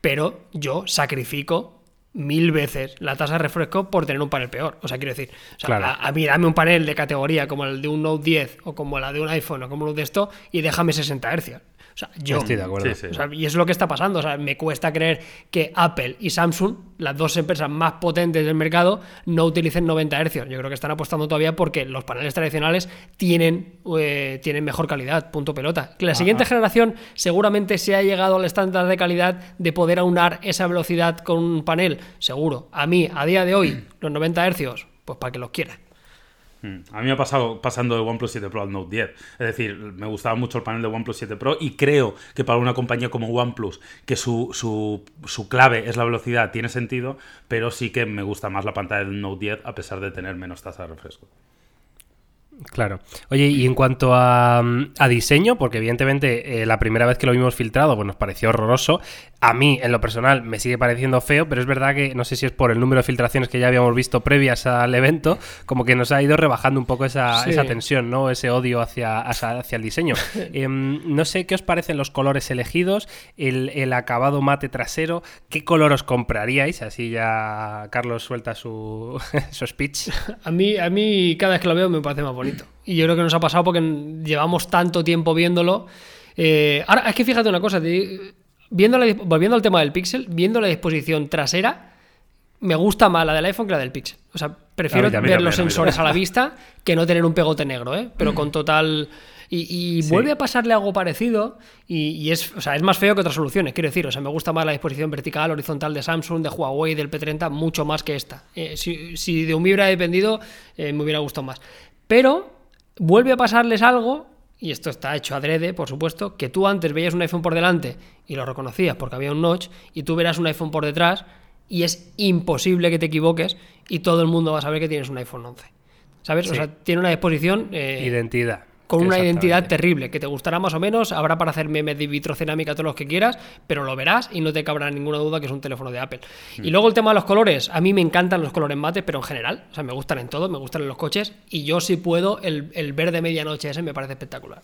pero yo sacrifico mil veces la tasa de refresco por tener un panel peor. O sea, quiero decir, a, mí dame un panel de categoría como el de un Note 10 o como la de un iPhone o como lo de esto y déjame 60 Hz. O sea, yo. Estoy de acuerdo. y es lo que está pasando. O sea, me cuesta creer que Apple y Samsung, las dos empresas más potentes del mercado, no utilicen 90 Hz. Yo creo que están apostando todavía porque los paneles tradicionales tienen, eh, tienen mejor calidad. Punto pelota. Que la siguiente generación seguramente se ha llegado al estándar de calidad de poder aunar esa velocidad con un panel. Seguro. A mí, a día de hoy, los 90 Hz, pues para que los quiera. Hmm. A mí me ha pasado pasando de OnePlus 7 Pro al Note 10. Es decir, me gustaba mucho el panel de OnePlus 7 Pro y creo que para una compañía como OnePlus, que su, su, su clave es la velocidad, tiene sentido, pero sí que me gusta más la pantalla del Note 10 a pesar de tener menos tasa de refresco. Claro. Oye, y en cuanto a, diseño, porque evidentemente eh, la primera vez que lo vimos filtrado pues nos pareció horroroso, a mí en lo personal me sigue pareciendo feo, pero es verdad que no sé si es por el número de filtraciones que ya habíamos visto previas al evento, como que nos ha ido rebajando un poco esa, tensión, ¿no? Ese odio hacia, hacia el diseño. Em, no sé qué os parecen los colores elegidos, el, acabado mate trasero, ¿qué color os compraríais? Así ya Carlos suelta su, su speech. A mí, a mí cada vez que lo veo me parece más bonito. Y yo creo que nos ha pasado porque llevamos tanto tiempo viéndolo. Eh, ahora, es que fíjate una cosa, te- viendo la- volviendo al tema del Pixel, viendo la disposición trasera, me gusta más la del iPhone que la del Pixel. O sea, prefiero mí ver los sensores a la vista que no tener un pegote negro, ¿eh? Pero con total... Y, y Sí. vuelve a pasarle algo parecido y, y es, o sea, es más feo que otras soluciones, quiero decir. O sea, me gusta más la disposición vertical, horizontal de Samsung, de Huawei, del P30, mucho más que esta. Eh, si, si de un hubiera dependido, eh, me hubiera gustado más. Pero vuelve a pasarles algo, y esto está hecho adrede, por supuesto, que tú antes veías un iPhone por delante y lo reconocías porque había un notch, y tú verás un iPhone por detrás y es imposible que te equivoques y todo el mundo va a saber que tienes un iPhone 11. ¿Sabes? O sea, tiene una disposición... eh, Identidad. Con una identidad terrible, que te gustará más o menos, habrá para hacer memes de vitrocerámica todos los que quieras, pero lo verás y no te cabrá ninguna duda que es un teléfono de Apple. Mm. Y luego el tema de los colores, a mí me encantan los colores mate, pero en general, o sea, me gustan en todo, me gustan en los coches, y yo si puedo, el, el verde medianoche ese me parece espectacular.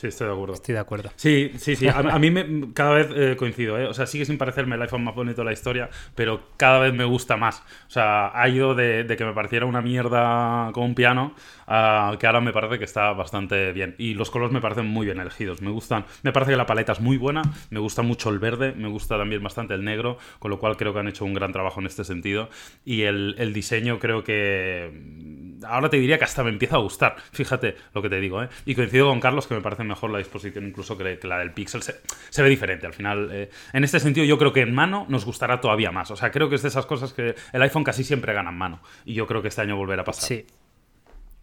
Sí, estoy de acuerdo. Estoy de acuerdo. Sí, sí, sí. A, a mí me, cada vez eh, coincido, ¿eh? O sea, sigue sin parecerme el iPhone más bonito de la historia, pero cada vez me gusta más. O sea, ha ido de, de que me pareciera una mierda con un piano a que ahora me parece que está bastante bien. Y los colores me parecen muy bien elegidos. Me gustan, me parece que la paleta es muy buena, me gusta mucho el verde, me gusta también bastante el negro, con lo cual creo que han hecho un gran trabajo en este sentido. Y el, el diseño creo que ahora te diría que hasta me empieza a gustar. Fíjate lo que te digo, ¿eh? Y coincido con Carlos que me parece mejor la disposición incluso que, la del Pixel. Se, se ve diferente al final. eh. En este sentido yo creo que en mano nos gustará todavía más. O sea, creo que es de esas cosas que el iPhone casi siempre gana en mano. Y yo creo que este año volverá a pasar. Sí.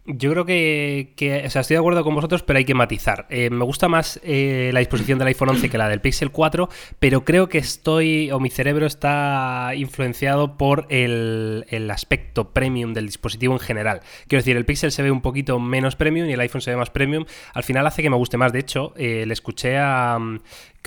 Yo creo que, o sea, estoy de acuerdo con vosotros, pero hay que matizar. Eh, me gusta más eh, la disposición del iPhone 11 que la del Pixel 4, pero creo que estoy, o mi cerebro está influenciado por el, el aspecto premium del dispositivo en general. Quiero decir, el Pixel se ve un poquito menos premium y el iPhone se ve más premium. Al final hace que me guste más. De hecho, eh, le escuché a...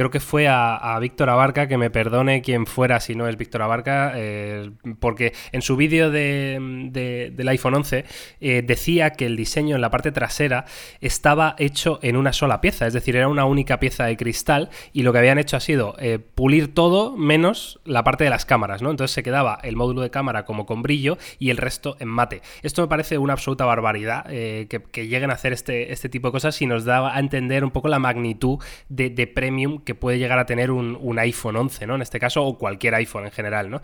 Creo que fue a, a Víctor Abarca, que me perdone quien fuera si no es Víctor Abarca, eh, porque en su vídeo de- de- del iPhone 11 eh, decía que el diseño en la parte trasera estaba hecho en una sola pieza, es decir, era una única pieza de cristal y lo que habían hecho ha sido eh, pulir todo menos la parte de las cámaras, ¿no? Entonces se quedaba el módulo de cámara como con brillo y el resto en mate. Esto me parece una absoluta barbaridad que, que lleguen a hacer este, este tipo de cosas y nos da a entender un poco la magnitud de, de premium que puede llegar a tener un, un iPhone 11, ¿no? En este caso, o cualquier iPhone en general, ¿no?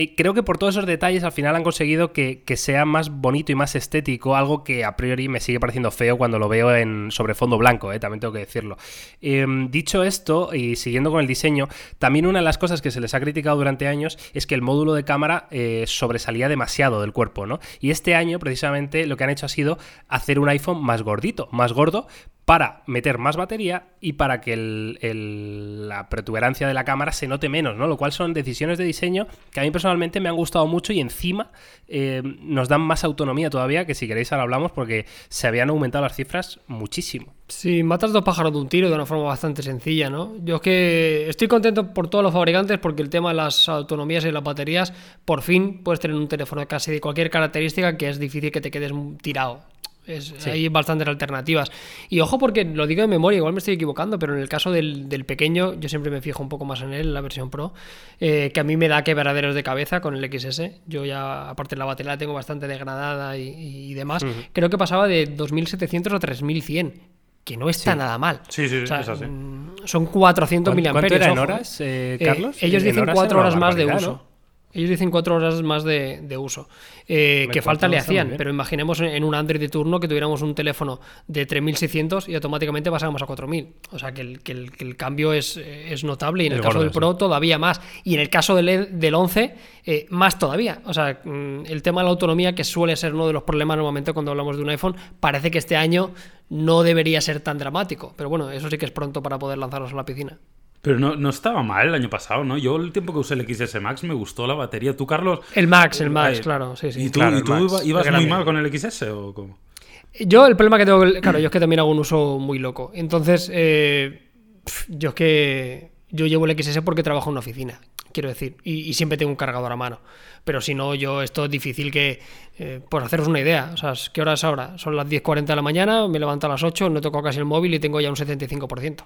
Eh, creo que por todos esos detalles al final han conseguido que, sea más bonito y más estético, algo que a priori me sigue pareciendo feo cuando lo veo en sobre fondo blanco, eh, también tengo que decirlo. Eh, dicho esto, y siguiendo con el diseño, también una de las cosas que se les ha criticado durante años es que el módulo de cámara eh, sobresalía demasiado del cuerpo, ¿no? Y este año, precisamente, lo que han hecho ha sido hacer un iPhone más gordito, más gordo, para meter más batería y para que la protuberancia de la cámara se note menos, ¿no? Lo cual son decisiones de diseño que a mí personalmente me han gustado mucho y encima eh, nos dan más autonomía todavía, que si queréis ahora hablamos, porque se habían aumentado las cifras muchísimo. Sí, matas dos pájaros de un tiro de una forma bastante sencilla, ¿no? Yo es que estoy contento por todos los fabricantes porque el tema de las autonomías y las baterías, por fin puedes tener un teléfono casi de cualquier característica que es difícil que te quedes tirado. Es- Sí. Hay bastantes alternativas. Y ojo porque lo digo de memoria, igual me estoy equivocando, pero en el caso del, del pequeño, yo siempre me fijo un poco más en él, en la versión Pro, eh, que a mí me da quebraderos de cabeza con el XS. Yo ya, aparte la batería la tengo bastante degradada y, y demás. Creo que pasaba de 2700 a 3100, que no está nada mal. Sí, sí, sí, O sea, es así. mm, Son 400 ¿Cuánto- miliamperios. cuánto era en ojo, horas, eh, Eh, Carlos? ellos En dicen horas 4 era una horas más de uso. ¿no? Ellos dicen cuatro horas más de, de uso. Eh, que falta le hacían, pero imaginemos en, en un Android de turno que tuviéramos un teléfono de 3600 y automáticamente pasamos a 4000. O sea que el, que el, que el cambio es, es notable y en el caso gordo, del Pro todavía más. Y en el caso del, del 11, eh, más todavía. O sea, mm, el tema de la autonomía, que suele ser uno de los problemas normalmente cuando hablamos de un iPhone, parece que este año no debería ser tan dramático. Pero bueno, eso sí que es pronto para poder lanzarlos a la piscina. Pero no, no estaba mal el año pasado, ¿no? Yo el tiempo que usé el XS Max me gustó la batería. ¿Tú, Carlos? El Max, el Max, Ay, claro, sí, sí. ¿Y tú, Claro, y tú iba- ibas muy mal con el XS o cómo? Yo el problema que tengo, claro, yo es que también hago un uso muy loco. Entonces, eh, yo es que yo llevo el XS porque trabajo en una oficina, quiero decir, y, y siempre tengo un cargador a mano. Pero si no, yo esto es difícil que, eh, por haceros una idea, o sea, ¿qué hora es ahora? Son las 10.40 de la mañana, me levanto a las 8, no toco casi el móvil y tengo ya un 75%.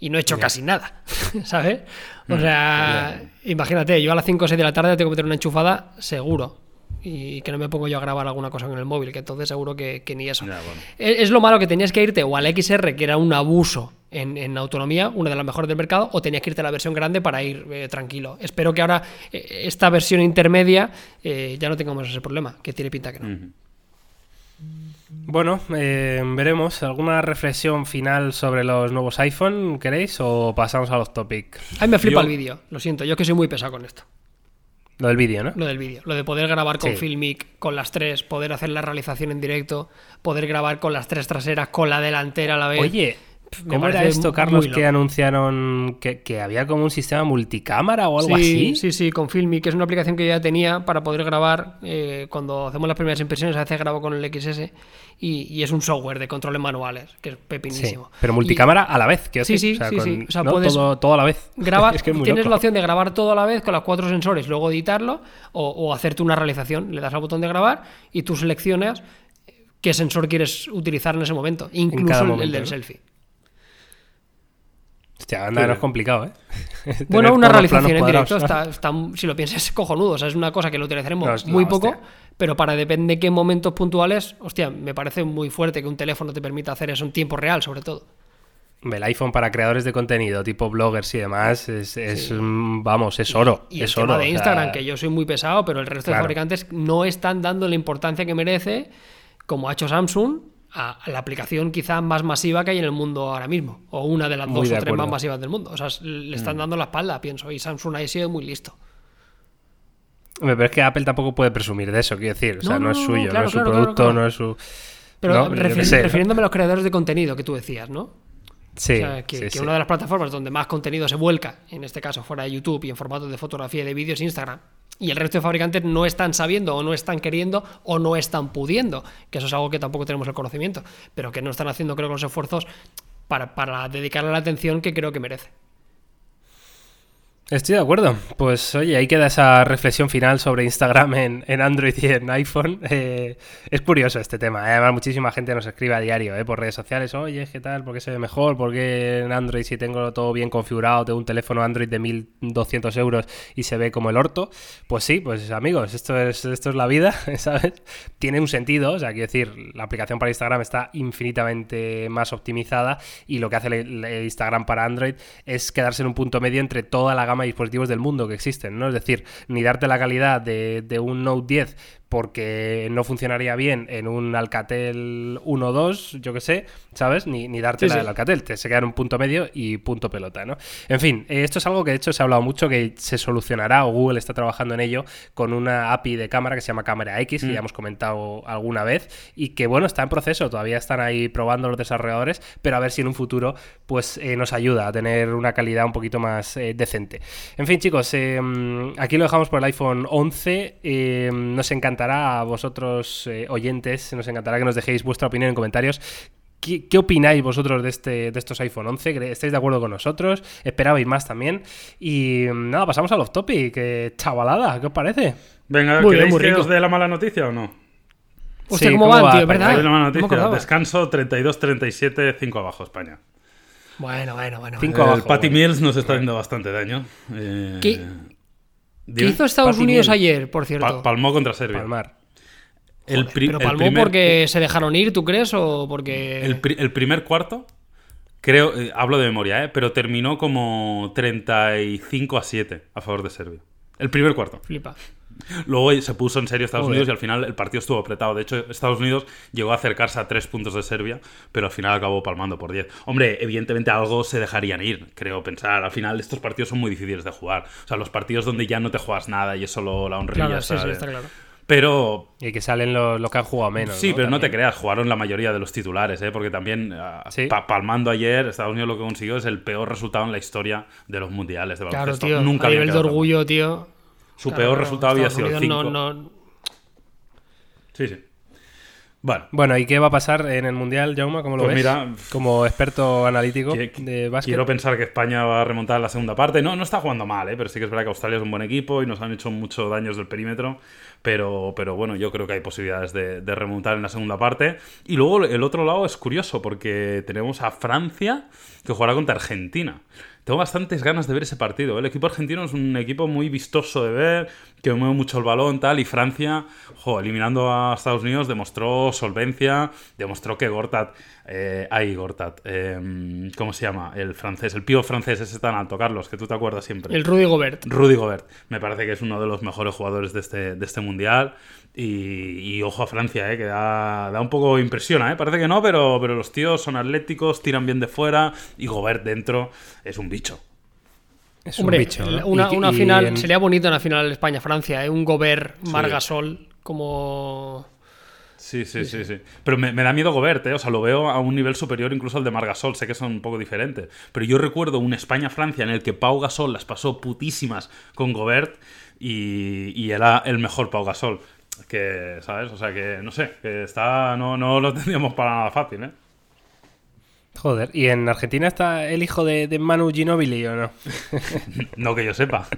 Y no he hecho casi nada, ¿sabes? O sea, imagínate, yo a las 5 o 6 de la tarde tengo que meter una enchufada seguro. Y que no me pongo yo a grabar alguna cosa con el móvil, que entonces seguro que, que ni eso. Bueno. Es es lo malo que tenías que irte o al XR, que era un abuso en, en autonomía, una de las mejores del mercado, o tenías que irte a la versión grande para ir eh, tranquilo. Espero que ahora eh, esta versión intermedia eh, ya no tengamos ese problema, que tiene pinta que no. Bueno, eh, veremos. ¿Alguna reflexión final sobre los nuevos iPhone queréis o pasamos a los topic? A mí me flipa Yo- el vídeo, lo siento, yo que soy muy pesado con esto. Lo del vídeo, ¿no? Lo del vídeo, lo de poder grabar con Sí. Filmic, con las tres, poder hacer la realización en directo, poder grabar con las tres traseras, con la delantera a la vez. Oye, ¿cómo era esto, Carlos, que anunciaron que, que había como un sistema multicámara o algo sí, así? Sí, sí, con Filmic, que es una aplicación que ya tenía para poder grabar eh, cuando hacemos las primeras impresiones, a veces grabo con el XS y, y es un software de controles manuales, que es Sí, pepinísimo. pero Y multicámara a la vez, quiero Sí, sí, o sea, sí, con- sí. O sea, ¿no? puedes- todo, todo a la vez. Graba, es que tienes loco. la opción de grabar todo a la vez con los cuatro sensores, luego editarlo o, o hacerte una realización. Le das al botón de grabar y tú seleccionas qué sensor quieres utilizar en ese momento, incluso el- del ¿no? selfie. Hostia, anda, no es complicado, ¿eh? Bueno, una realización en cuadrados. directo está, está- si lo piensas, es cojonudo. O sea, es una cosa que lo utilizaremos No, muy poco, hostia. pero para depende de qué momentos puntuales, hostia, me parece muy fuerte que un teléfono te permita hacer eso en tiempo real, sobre todo. El iPhone para creadores de contenido, tipo bloggers y demás, es, es, vamos, es oro. Y es el tema oro, de o sea, Instagram, que yo soy muy pesado, pero el resto Claro. de fabricantes no están dando la importancia que merece, como ha hecho Samsung, a, la aplicación quizá más masiva que hay en el mundo ahora mismo, o una de las Muy dos de o tres más. Mm. masivas del mundo. O sea, le están dando la espalda, pienso, y Samsung ha sido muy listo. Hombre, pero es que Apple tampoco puede presumir de eso, quiero decir. O sea, No, no, no, es suyo, claro, no es su claro, producto, claro. no es su. Pero refiriéndome a los creadores de contenido que tú decías, ¿no? Sí, O sea, que, sí, que sí. una de las plataformas donde más contenido se vuelca, en este caso fuera de YouTube y en formato de fotografía y de vídeos, Instagram. Y el resto de fabricantes no están sabiendo o no están queriendo o no están pudiendo, que eso es algo que tampoco tenemos el conocimiento, pero que no están haciendo creo que los esfuerzos para, para dedicarle la atención que creo que merece. Estoy de acuerdo. Pues oye, ahí queda esa reflexión final sobre Instagram en, en Android y en iPhone. Eh, es curioso este tema. ¿eh? Además, muchísima gente nos escribe a diario ¿eh? por redes sociales. Oye, ¿qué tal? ¿Por qué se ve mejor? ¿Por qué en Android si tengo todo bien configurado? Tengo un teléfono Android de 1200 euros y se ve como el orto. Pues sí, pues amigos, esto es, esto es la vida, ¿sabes? Tiene un sentido. O sea, quiero decir, la aplicación para Instagram está infinitamente más optimizada y lo que hace el, el Instagram para Android es quedarse en un punto medio entre toda la gama de dispositivos del mundo que existen, ¿no? Es decir, ni darte la calidad de, de un Note 10 porque no funcionaría bien en un Alcatel 1.2, yo que sé, ¿sabes? Ni, ni darte Sí, la sí. del Alcatel, te se queda en un punto medio y punto pelota, ¿no? En fin, eh, esto es algo que de hecho se ha hablado mucho que se solucionará o Google está trabajando en ello con una API de cámara que se llama Cámara X, que ya hemos comentado alguna vez, y que bueno, está en proceso, todavía están ahí probando los desarrolladores, pero a ver si en un futuro pues eh, nos ayuda a tener una calidad un poquito más eh, decente. En fin, chicos, eh, aquí lo dejamos por el iPhone 11. eh, nos encantará a vosotros, eh, oyentes, nos encantará que nos dejéis vuestra opinión en comentarios. ¿Qué, qué opináis vosotros de, este, de estos iPhone 11? ¿Cre- ¿Estáis de acuerdo con nosotros? ¿Esperabais más también? Y nada, pasamos al off topic. chavalada, ¿qué os parece? Venga, Muy ¿queréis que rico. os dé la mala noticia o no? Hostia, Sí, ¿cómo, ¿cómo van, va, tío? ¿Verdad? Mala noticia. Descanso 32-37, 5 abajo España. Bueno, bueno, bueno. Cinco el Patty bueno. Mills nos está haciendo bastante daño. Eh, ¿Qué- ¿Qué hizo Estados Patty Unidos Miel. ayer, por Pa- cierto? palmó contra Serbia. Palmar. El, Joder, pri- ¿Pero el palmó primer- porque se dejaron ir, tú crees? ¿O porque.? El, pri- el primer cuarto, creo, eh, hablo de memoria, ¿eh? pero terminó como 35 a 7 a favor de Serbia. El primer cuarto. Flipa. Luego se puso en serio Estados. Unidos y al final el partido estuvo apretado. De hecho, Estados Unidos llegó a acercarse a tres puntos de Serbia, pero al final acabó palmando por 10. Hombre, evidentemente algo se dejarían ir, creo pensar. Al final estos partidos son muy difíciles de jugar. O sea, los partidos donde ya no te juegas nada y es solo la honrilla. Claro, sí, sí, está claro. Pero Y que salen los, los que han jugado menos. Sí, pero no te creas, jugaron la mayoría de los titulares, ¿eh? porque también ah, Sí. pa- palmando ayer, Estados Unidos lo que consiguió es el peor resultado en la historia de los mundiales de Claro, tío. Nunca a nivel de orgullo, tío. Su Claro, peor claro, resultado había sido el Unidos 5. no- no- Sí, sí. Bueno, Bueno, ¿y qué va a pasar en el Mundial, Jauma? ¿Cómo lo Pues ves? mira, Como experto analítico que- de básquet. quiero pensar que España va a remontar en la segunda parte. No, no está jugando mal, ¿eh? pero sí que es verdad que Australia es un buen equipo y nos han hecho mucho daños del perímetro. Pero, pero bueno, yo creo que hay posibilidades de, de remontar en la segunda parte. Y luego el otro lado es curioso porque tenemos a Francia que jugará contra Argentina. Tengo bastantes ganas de ver ese partido. El equipo argentino es un equipo muy vistoso de ver, que mueve mucho el balón, tal, y Francia, jo, eliminando a Estados Unidos, demostró solvencia, demostró que Gortat, eh, ay, Gortat, eh, ¿cómo se llama? El francés, el pío francés ese tan alto, Carlos, que tú te acuerdas siempre. El Rudy Gobert. Rudy Gobert, me parece que es uno de los mejores jugadores de este, de este mundial. Y, y ojo a Francia, eh, que da, da un poco impresiona, ¿eh? parece que no, pero, pero los tíos son atléticos, tiran bien de fuera y Gobert dentro es un bicho. Es Hombre, un bicho. ¿no? una, Y- una y final, en- sería bonito una final España-Francia, ¿eh? un Gobert Sí. Margasol como... Sí, sí, sí, sí. Pero me, me da miedo Gobert, ¿eh? O sea, lo veo a un nivel superior incluso al de Margasol. Sé que son un poco diferentes. Pero yo recuerdo un España-Francia en el que Pau Gasol las pasó putísimas con Gobert y, y era el mejor Pau Gasol. Que, ¿sabes? O sea, que no sé, que está, no, no lo tendríamos para nada fácil, ¿eh? Joder, ¿y en Argentina está el hijo de, de Manu Ginobili o no? No que yo sepa.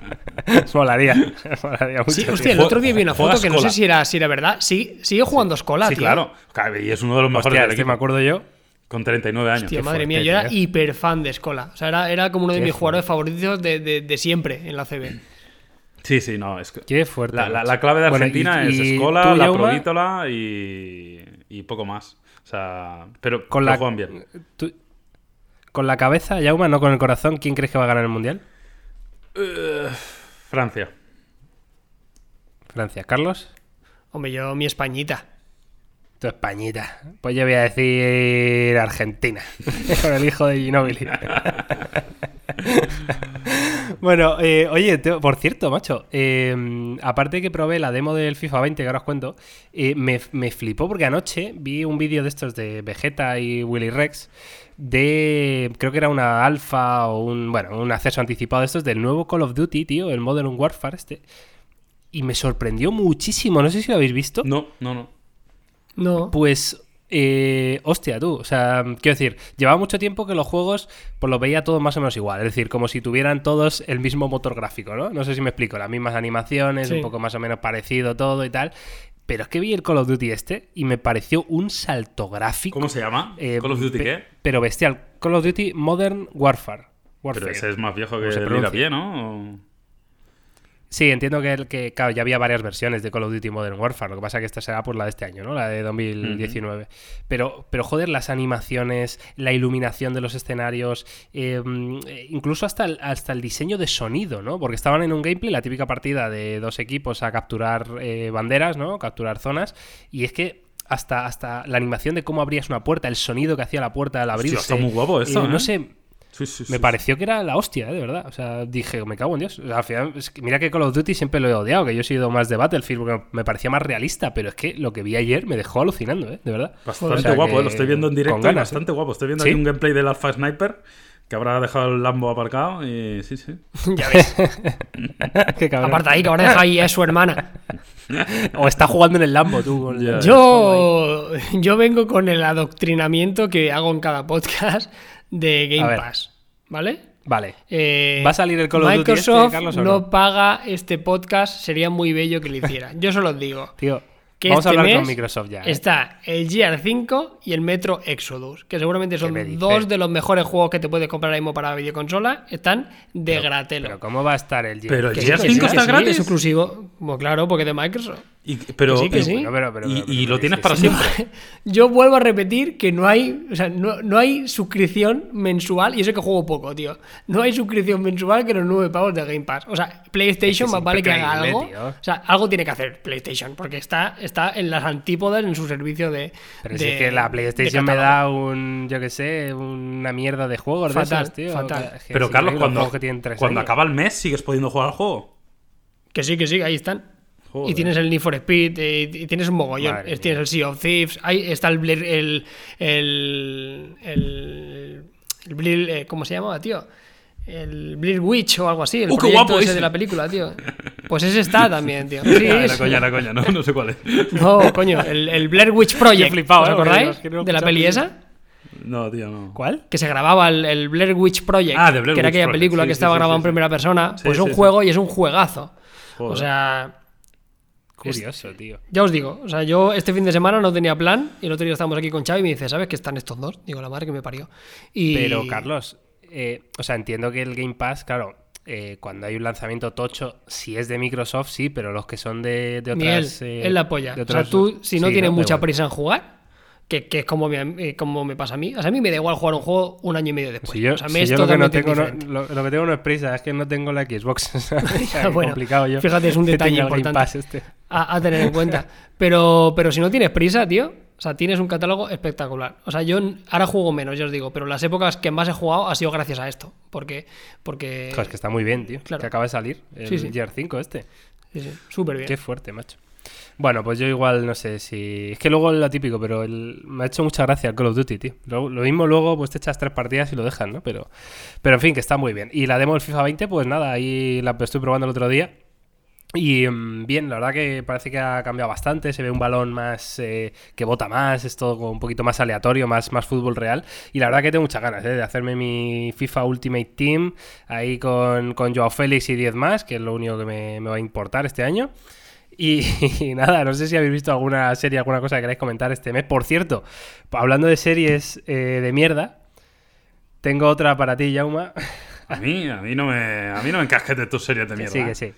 molaría. molaría mucho. Sí, tío. hostia, el otro día vi una foto que no sé si era, si era verdad. Sí, sigue jugando Escola, Sí, tío. claro. Claro, Y es uno de los mejores Hostia, del es que equipo. me acuerdo yo. Con 39 años. Qué madre fuerte, mía, yo era tío. hiper fan de Escola. O sea, era, era como uno de Qué mis jugadores favoritos de, de- de siempre en la CB. Sí, sí, no. Es que- Qué fuerte. La, la- macho. la clave de Bueno, Argentina y- es y Escola, la Provítola y, y poco más. O sea, pero, Con la, juegan bien. tú- con la cabeza, Yauma, no con el corazón, ¿quién crees que va a ganar el mundial? Eh, Francia. Francia. ¿Carlos? Hombre, yo mi Españita. Tu Españita. Pues yo voy a decir Argentina. Con el hijo de Ginobili. bueno, eh, oye, por cierto, macho. eh, aparte que probé la demo del FIFA 20, que ahora os cuento, eh, me, me flipó porque anoche vi un vídeo de estos de Vegeta y Willy Rex. De. Creo que era una alfa o un. Bueno, un acceso anticipado de estos del nuevo Call of Duty, tío, el Modern Warfare este. Y me sorprendió muchísimo. No sé si lo habéis visto. No, no, no. No. Pues, eh, hostia, tú. O sea, quiero decir, llevaba mucho tiempo que los juegos, pues los veía todos más o menos igual. Es decir, como si tuvieran todos el mismo motor gráfico, ¿no? No sé si me explico. Las mismas animaciones, Sí. un poco más o menos parecido todo y tal. Pero es que vi el Call of Duty este y me pareció un salto gráfico. ¿Cómo se llama? eh, ¿Call of Duty qué? Pero bestial. Call of Duty Modern Warfare. Pero Warfare. ese es más viejo que ¿Cómo se el pie, ¿no? O- Sí, entiendo que, el- que claro, ya había varias versiones de Call of Duty Modern Warfare. Lo que pasa es que esta será pues la de este año, ¿no? La de 2019. pero, pero joder, las animaciones, la iluminación de los escenarios, eh, incluso hasta el, hasta el diseño de sonido, ¿no? Porque estaban en un gameplay, la típica partida de dos equipos a capturar eh, banderas, ¿no? Capturar zonas. Y es que hasta, hasta la animación de cómo abrías una puerta, el sonido que hacía la puerta al abrirse. está muy guapo esto, eh, No ¿eh? sé, Sí, sí, me sí. pareció que era la hostia, ¿eh? de verdad. O sea, dije, me cago en Dios. O sea, al final, es que mira que Call of Duty siempre lo he odiado, que yo he sido más de Battlefield, porque me parecía más realista, pero es que lo que vi ayer me dejó alucinando, ¿eh? De verdad. Bastante O sea guapo, que- ¿eh? lo estoy viendo en directo y ganas, bastante ¿eh? guapo. Estoy viendo ¿Sí? aquí un gameplay del Alpha Sniper que habrá dejado el Lambo aparcado y sí, sí. ya ves. Qué cabrón. Aparta ahí, que ahora deja ahí a su hermana. O está jugando en el Lambo, tú. con-. Yo, yo vengo con el adoctrinamiento que hago en cada podcast de Game. Pass. ¿Vale? Vale. Eh, ¿Va a salir el Call of Duty este, Microsoft Carlos, o no? no? paga este podcast, sería muy bello que lo hiciera. Yo solo os digo Tío, que vamos a este hablar mes con Microsoft ya. ¿eh? está el GR5 y el Metro Exodus, que seguramente son dos de los mejores juegos que te puedes comprar ahora mismo para videoconsola. Están de gratelo. Pero ¿cómo va a estar el Pero Que el sí, GR5 que sí, que está gratis. Es exclusivo. Bueno, claro, porque es de Microsoft. Y- pero, Que sí, que y- sí. Bueno, pero- pero- y, pero- y pero- lo tienes para sí. siempre. Yo vuelvo a repetir que no hay, o sea, no, no hay suscripción mensual, y eso que juego poco, tío. No hay suscripción mensual que los nueve pavos de Game Pass. O sea, PlayStation Es que es más vale que haga algo. tío. O sea, algo tiene que hacer PlayStation, porque está, está en las antípodas en su servicio de. Pero de- si es que la de PlayStation me da un, yo qué sé, una mierda de juegos de Fatal, esos, tío. fatal. Que Pero Carlos, cuando, cuando acaba el mes, ¿sigues pudiendo jugar al juego? Que sí, que sí, ahí están. Joder. Y tienes el Need for Speed, eh, y tienes un mogollón. Madre Es- Tienes el Sea of Thieves, ahí está el Blair, el, el, el, el Blair- eh, ¿cómo se llama, tío? El Blair Witch o algo así, el ¡Uh, proyecto guapo ese ese! de la película, tío. Pues ese está también, tío. Sí, Ah, es- era coña, era coña, no, no sé cuál es. no, coño, el, el Blair Witch Project. Flipado, ¿Os eh, acordáis? no de la peli esa. No, tío, no. ¿Cuál? Que se grababa el, el Blair Witch Project, Ah, de Blair que era Witch aquella Project, película sí, que sí, estaba sí, grabada sí, en sí. primera persona. Sí, Pues sí, un sí. juego y es un juegazo. O sea, Curioso, tío. Ya os digo, o sea, yo este fin de semana no tenía plan y el otro día estábamos aquí con Xavi y me dice, ¿sabes que están estos dos? Digo, la madre que me parió. Y... Pero, Carlos, eh, o sea, entiendo que el Game Pass, claro, eh, cuando hay un lanzamiento tocho, si es de Microsoft, sí, pero los que son de, otras... eh, él la polla. O sea, tú, si no sí, tienes mucha igual. prisa en jugar, que, que es como me, eh, como me pasa a mí. O sea, a mí me da igual jugar un juego un año y medio después. Si yo, o sea, me si es yo lo que no tengo, no- lo, lo que tengo no es prisa, es que no tengo la Xbox. o sea, Ya, bueno, complicado yo. fíjate, es un detalle importante. Este. a, a tener en cuenta. Pero, pero si no tienes prisa, tío, o sea, tienes un catálogo espectacular. O sea, yo ahora juego menos, ya os digo, pero las épocas que más he jugado ha sido gracias a esto. Porque. porque es que está muy bien, tío. Claro. Que acaba de salir el Sí, sí. Gear 5 este. Sí, sí, súper bien. Qué fuerte, macho. Bueno, pues yo igual no sé si. Es que luego lo típico, pero el- me ha hecho mucha gracia el Call of Duty, tío. Lo, mismo luego, pues te echas tres partidas y lo dejas, ¿no? Pero, pero en fin, que está muy bien. Y la demo del FIFA 20, pues nada, ahí la estoy probando el otro día. Y mm, bien, la verdad que parece que ha cambiado bastante. Se ve un balón más eh, que bota más, es todo un poquito más aleatorio, más, más fútbol real. Y la verdad que tengo muchas ganas eh, de hacerme mi FIFA Ultimate Team ahí con, con Joao Félix y 10 más, que es lo único que me va a importar este año. Y, y nada, no sé si habéis visto alguna serie, alguna cosa que queráis comentar este mes. Por cierto, hablando de series eh, de mierda, tengo otra para ti, Jauma. A mí, a mí no me, a mí no me encasquetes tus series de Que mierda. sí, que sí.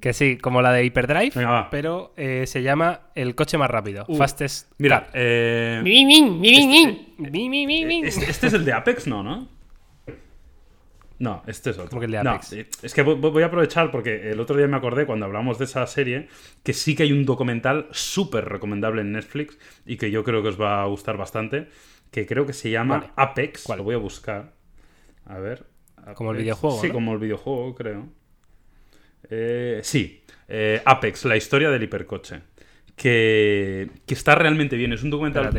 Que sí, como la de Hyperdrive, Venga, pero eh, se llama El coche más rápido. Uh, Fastest. Mira, Car. eh, este, este es el de Apex, ¿no? ¿no? No, este es otro. ¿Cómo que el de No, Apex? eh, es que voy, a aprovechar porque el otro día me acordé cuando hablamos de esa serie que sí que hay un documental súper recomendable en Netflix y que yo creo que os va a gustar bastante, que creo que se llama Vale. Apex. ¿Cuál? Lo voy a buscar. A ver. Como el videojuego, Sí, ¿no? como el videojuego, creo. Eh, sí, eh, Apex, la historia del hipercoche. Que, que está realmente bien. Es un documental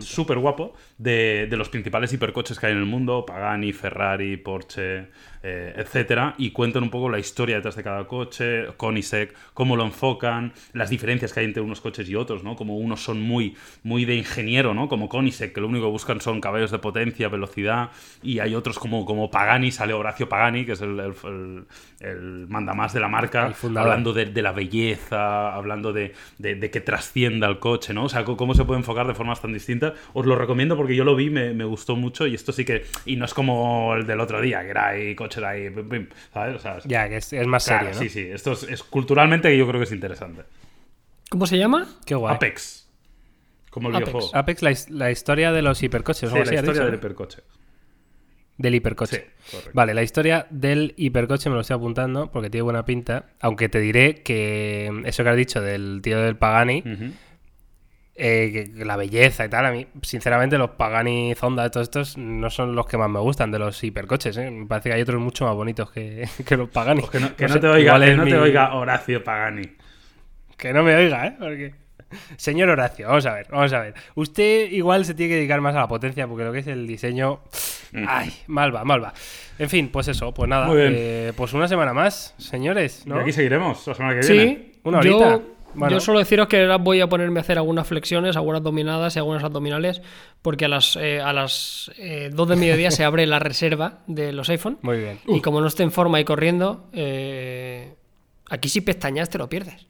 súper guapo de, de los principales hipercoches que hay en el mundo, Pagani, Ferrari, Porsche, eh, etcétera, y cuentan un poco la historia detrás de cada coche, Koenigsegg, cómo lo enfocan, las diferencias que hay entre unos coches y otros, ¿no? Como unos son muy, muy de ingeniero, ¿no? Como Koenigsegg, que lo único que buscan son caballos de potencia, velocidad, y hay otros como, como Pagani, sale Horacio Pagani, que es el, el, el- el mandamás de la marca, hablando de, de la belleza, hablando de, de- de que trascienda el coche, ¿no? O sea, cómo se puede enfocar de formas tan distintas. Os lo recomiendo porque yo lo vi, me, me gustó mucho y esto sí que... Y no es como el del otro día, que era ahí, coche de ahí, pim, pim, ¿sabes? O sea, es- Ya, que es, es más claro, serio, ¿no? Sí, sí, esto es, es culturalmente yo creo que es interesante. ¿Cómo se llama? Qué guay. Apex. Como el Apex. videojuego. Apex, la, his- la historia de los hipercoches. Sí, la historia dicho, del ¿no? hipercoche. Del hipercoche. Sí. Vale, la historia del hipercoche me lo estoy apuntando porque tiene buena pinta. Aunque te diré que eso que has dicho del tío del Pagani. Eh, la belleza y tal, a mí, sinceramente, los Pagani Zonda, todos estos, no son los que más me gustan de los hipercoches. ¿eh? Me parece que hay otros mucho más bonitos que, que los Pagani. Pues que no, que No no sé, te oiga, que no te oiga Horacio Pagani. Que no me oiga, ¿eh? Porque... Señor Horacio, vamos a ver, vamos a ver. Usted igual se tiene que dedicar más a la potencia porque lo que es el diseño... Ay, mal va, mal va. En fin, pues eso, pues nada. Muy bien. eh, pues una semana más, señores, ¿no? Y aquí seguiremos la semana que viene. Sí, Una horita. yo, Bueno. yo solo deciros que ahora voy a ponerme a hacer algunas flexiones, algunas dominadas y algunas abdominales, porque a las, eh, a las eh, 2 de mediodía se abre la reserva de los iPhone. Muy bien. Y como no esté en forma y corriendo, eh, aquí si pestañas te lo pierdes.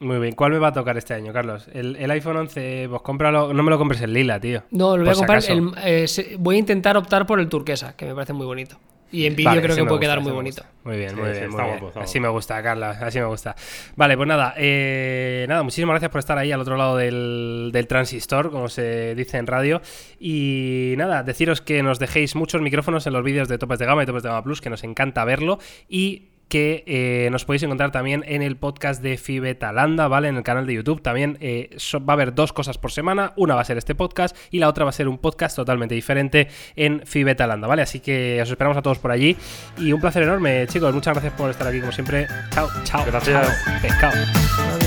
Muy bien. ¿Cuál me va a tocar este año, Carlos? El, el iPhone 11, pues cómpralo. No me lo compres en lila, tío. No, lo voy a comprar. el- eh, voy a intentar optar por el turquesa, que me parece muy bonito. Y en vídeo Vale, creo que puede gusta, quedar muy bonito. Muy bien, Sí, muy sí, bien, está muy guapo, bien. está Así guapo. me gusta, Carla, así me gusta. Vale, pues nada, eh, nada, muchísimas gracias por estar ahí al otro lado del, del transistor, como se dice en radio. Y nada, deciros que nos dejéis muchos micrófonos en los vídeos de Topes de Gama y Topes de Gama Plus, que nos encanta verlo. Y que eh, nos podéis encontrar también en el podcast de Fibetalanda, ¿vale? En el canal de YouTube. También eh, so- va a haber dos cosas por semana. Una va a ser este podcast y la otra va a ser un podcast totalmente diferente en Fibetalanda, ¿vale? Así que os esperamos a todos por allí. Y un placer enorme, chicos. Muchas gracias por estar aquí, como siempre. Chao, chao. Gracias. chao. Pescado.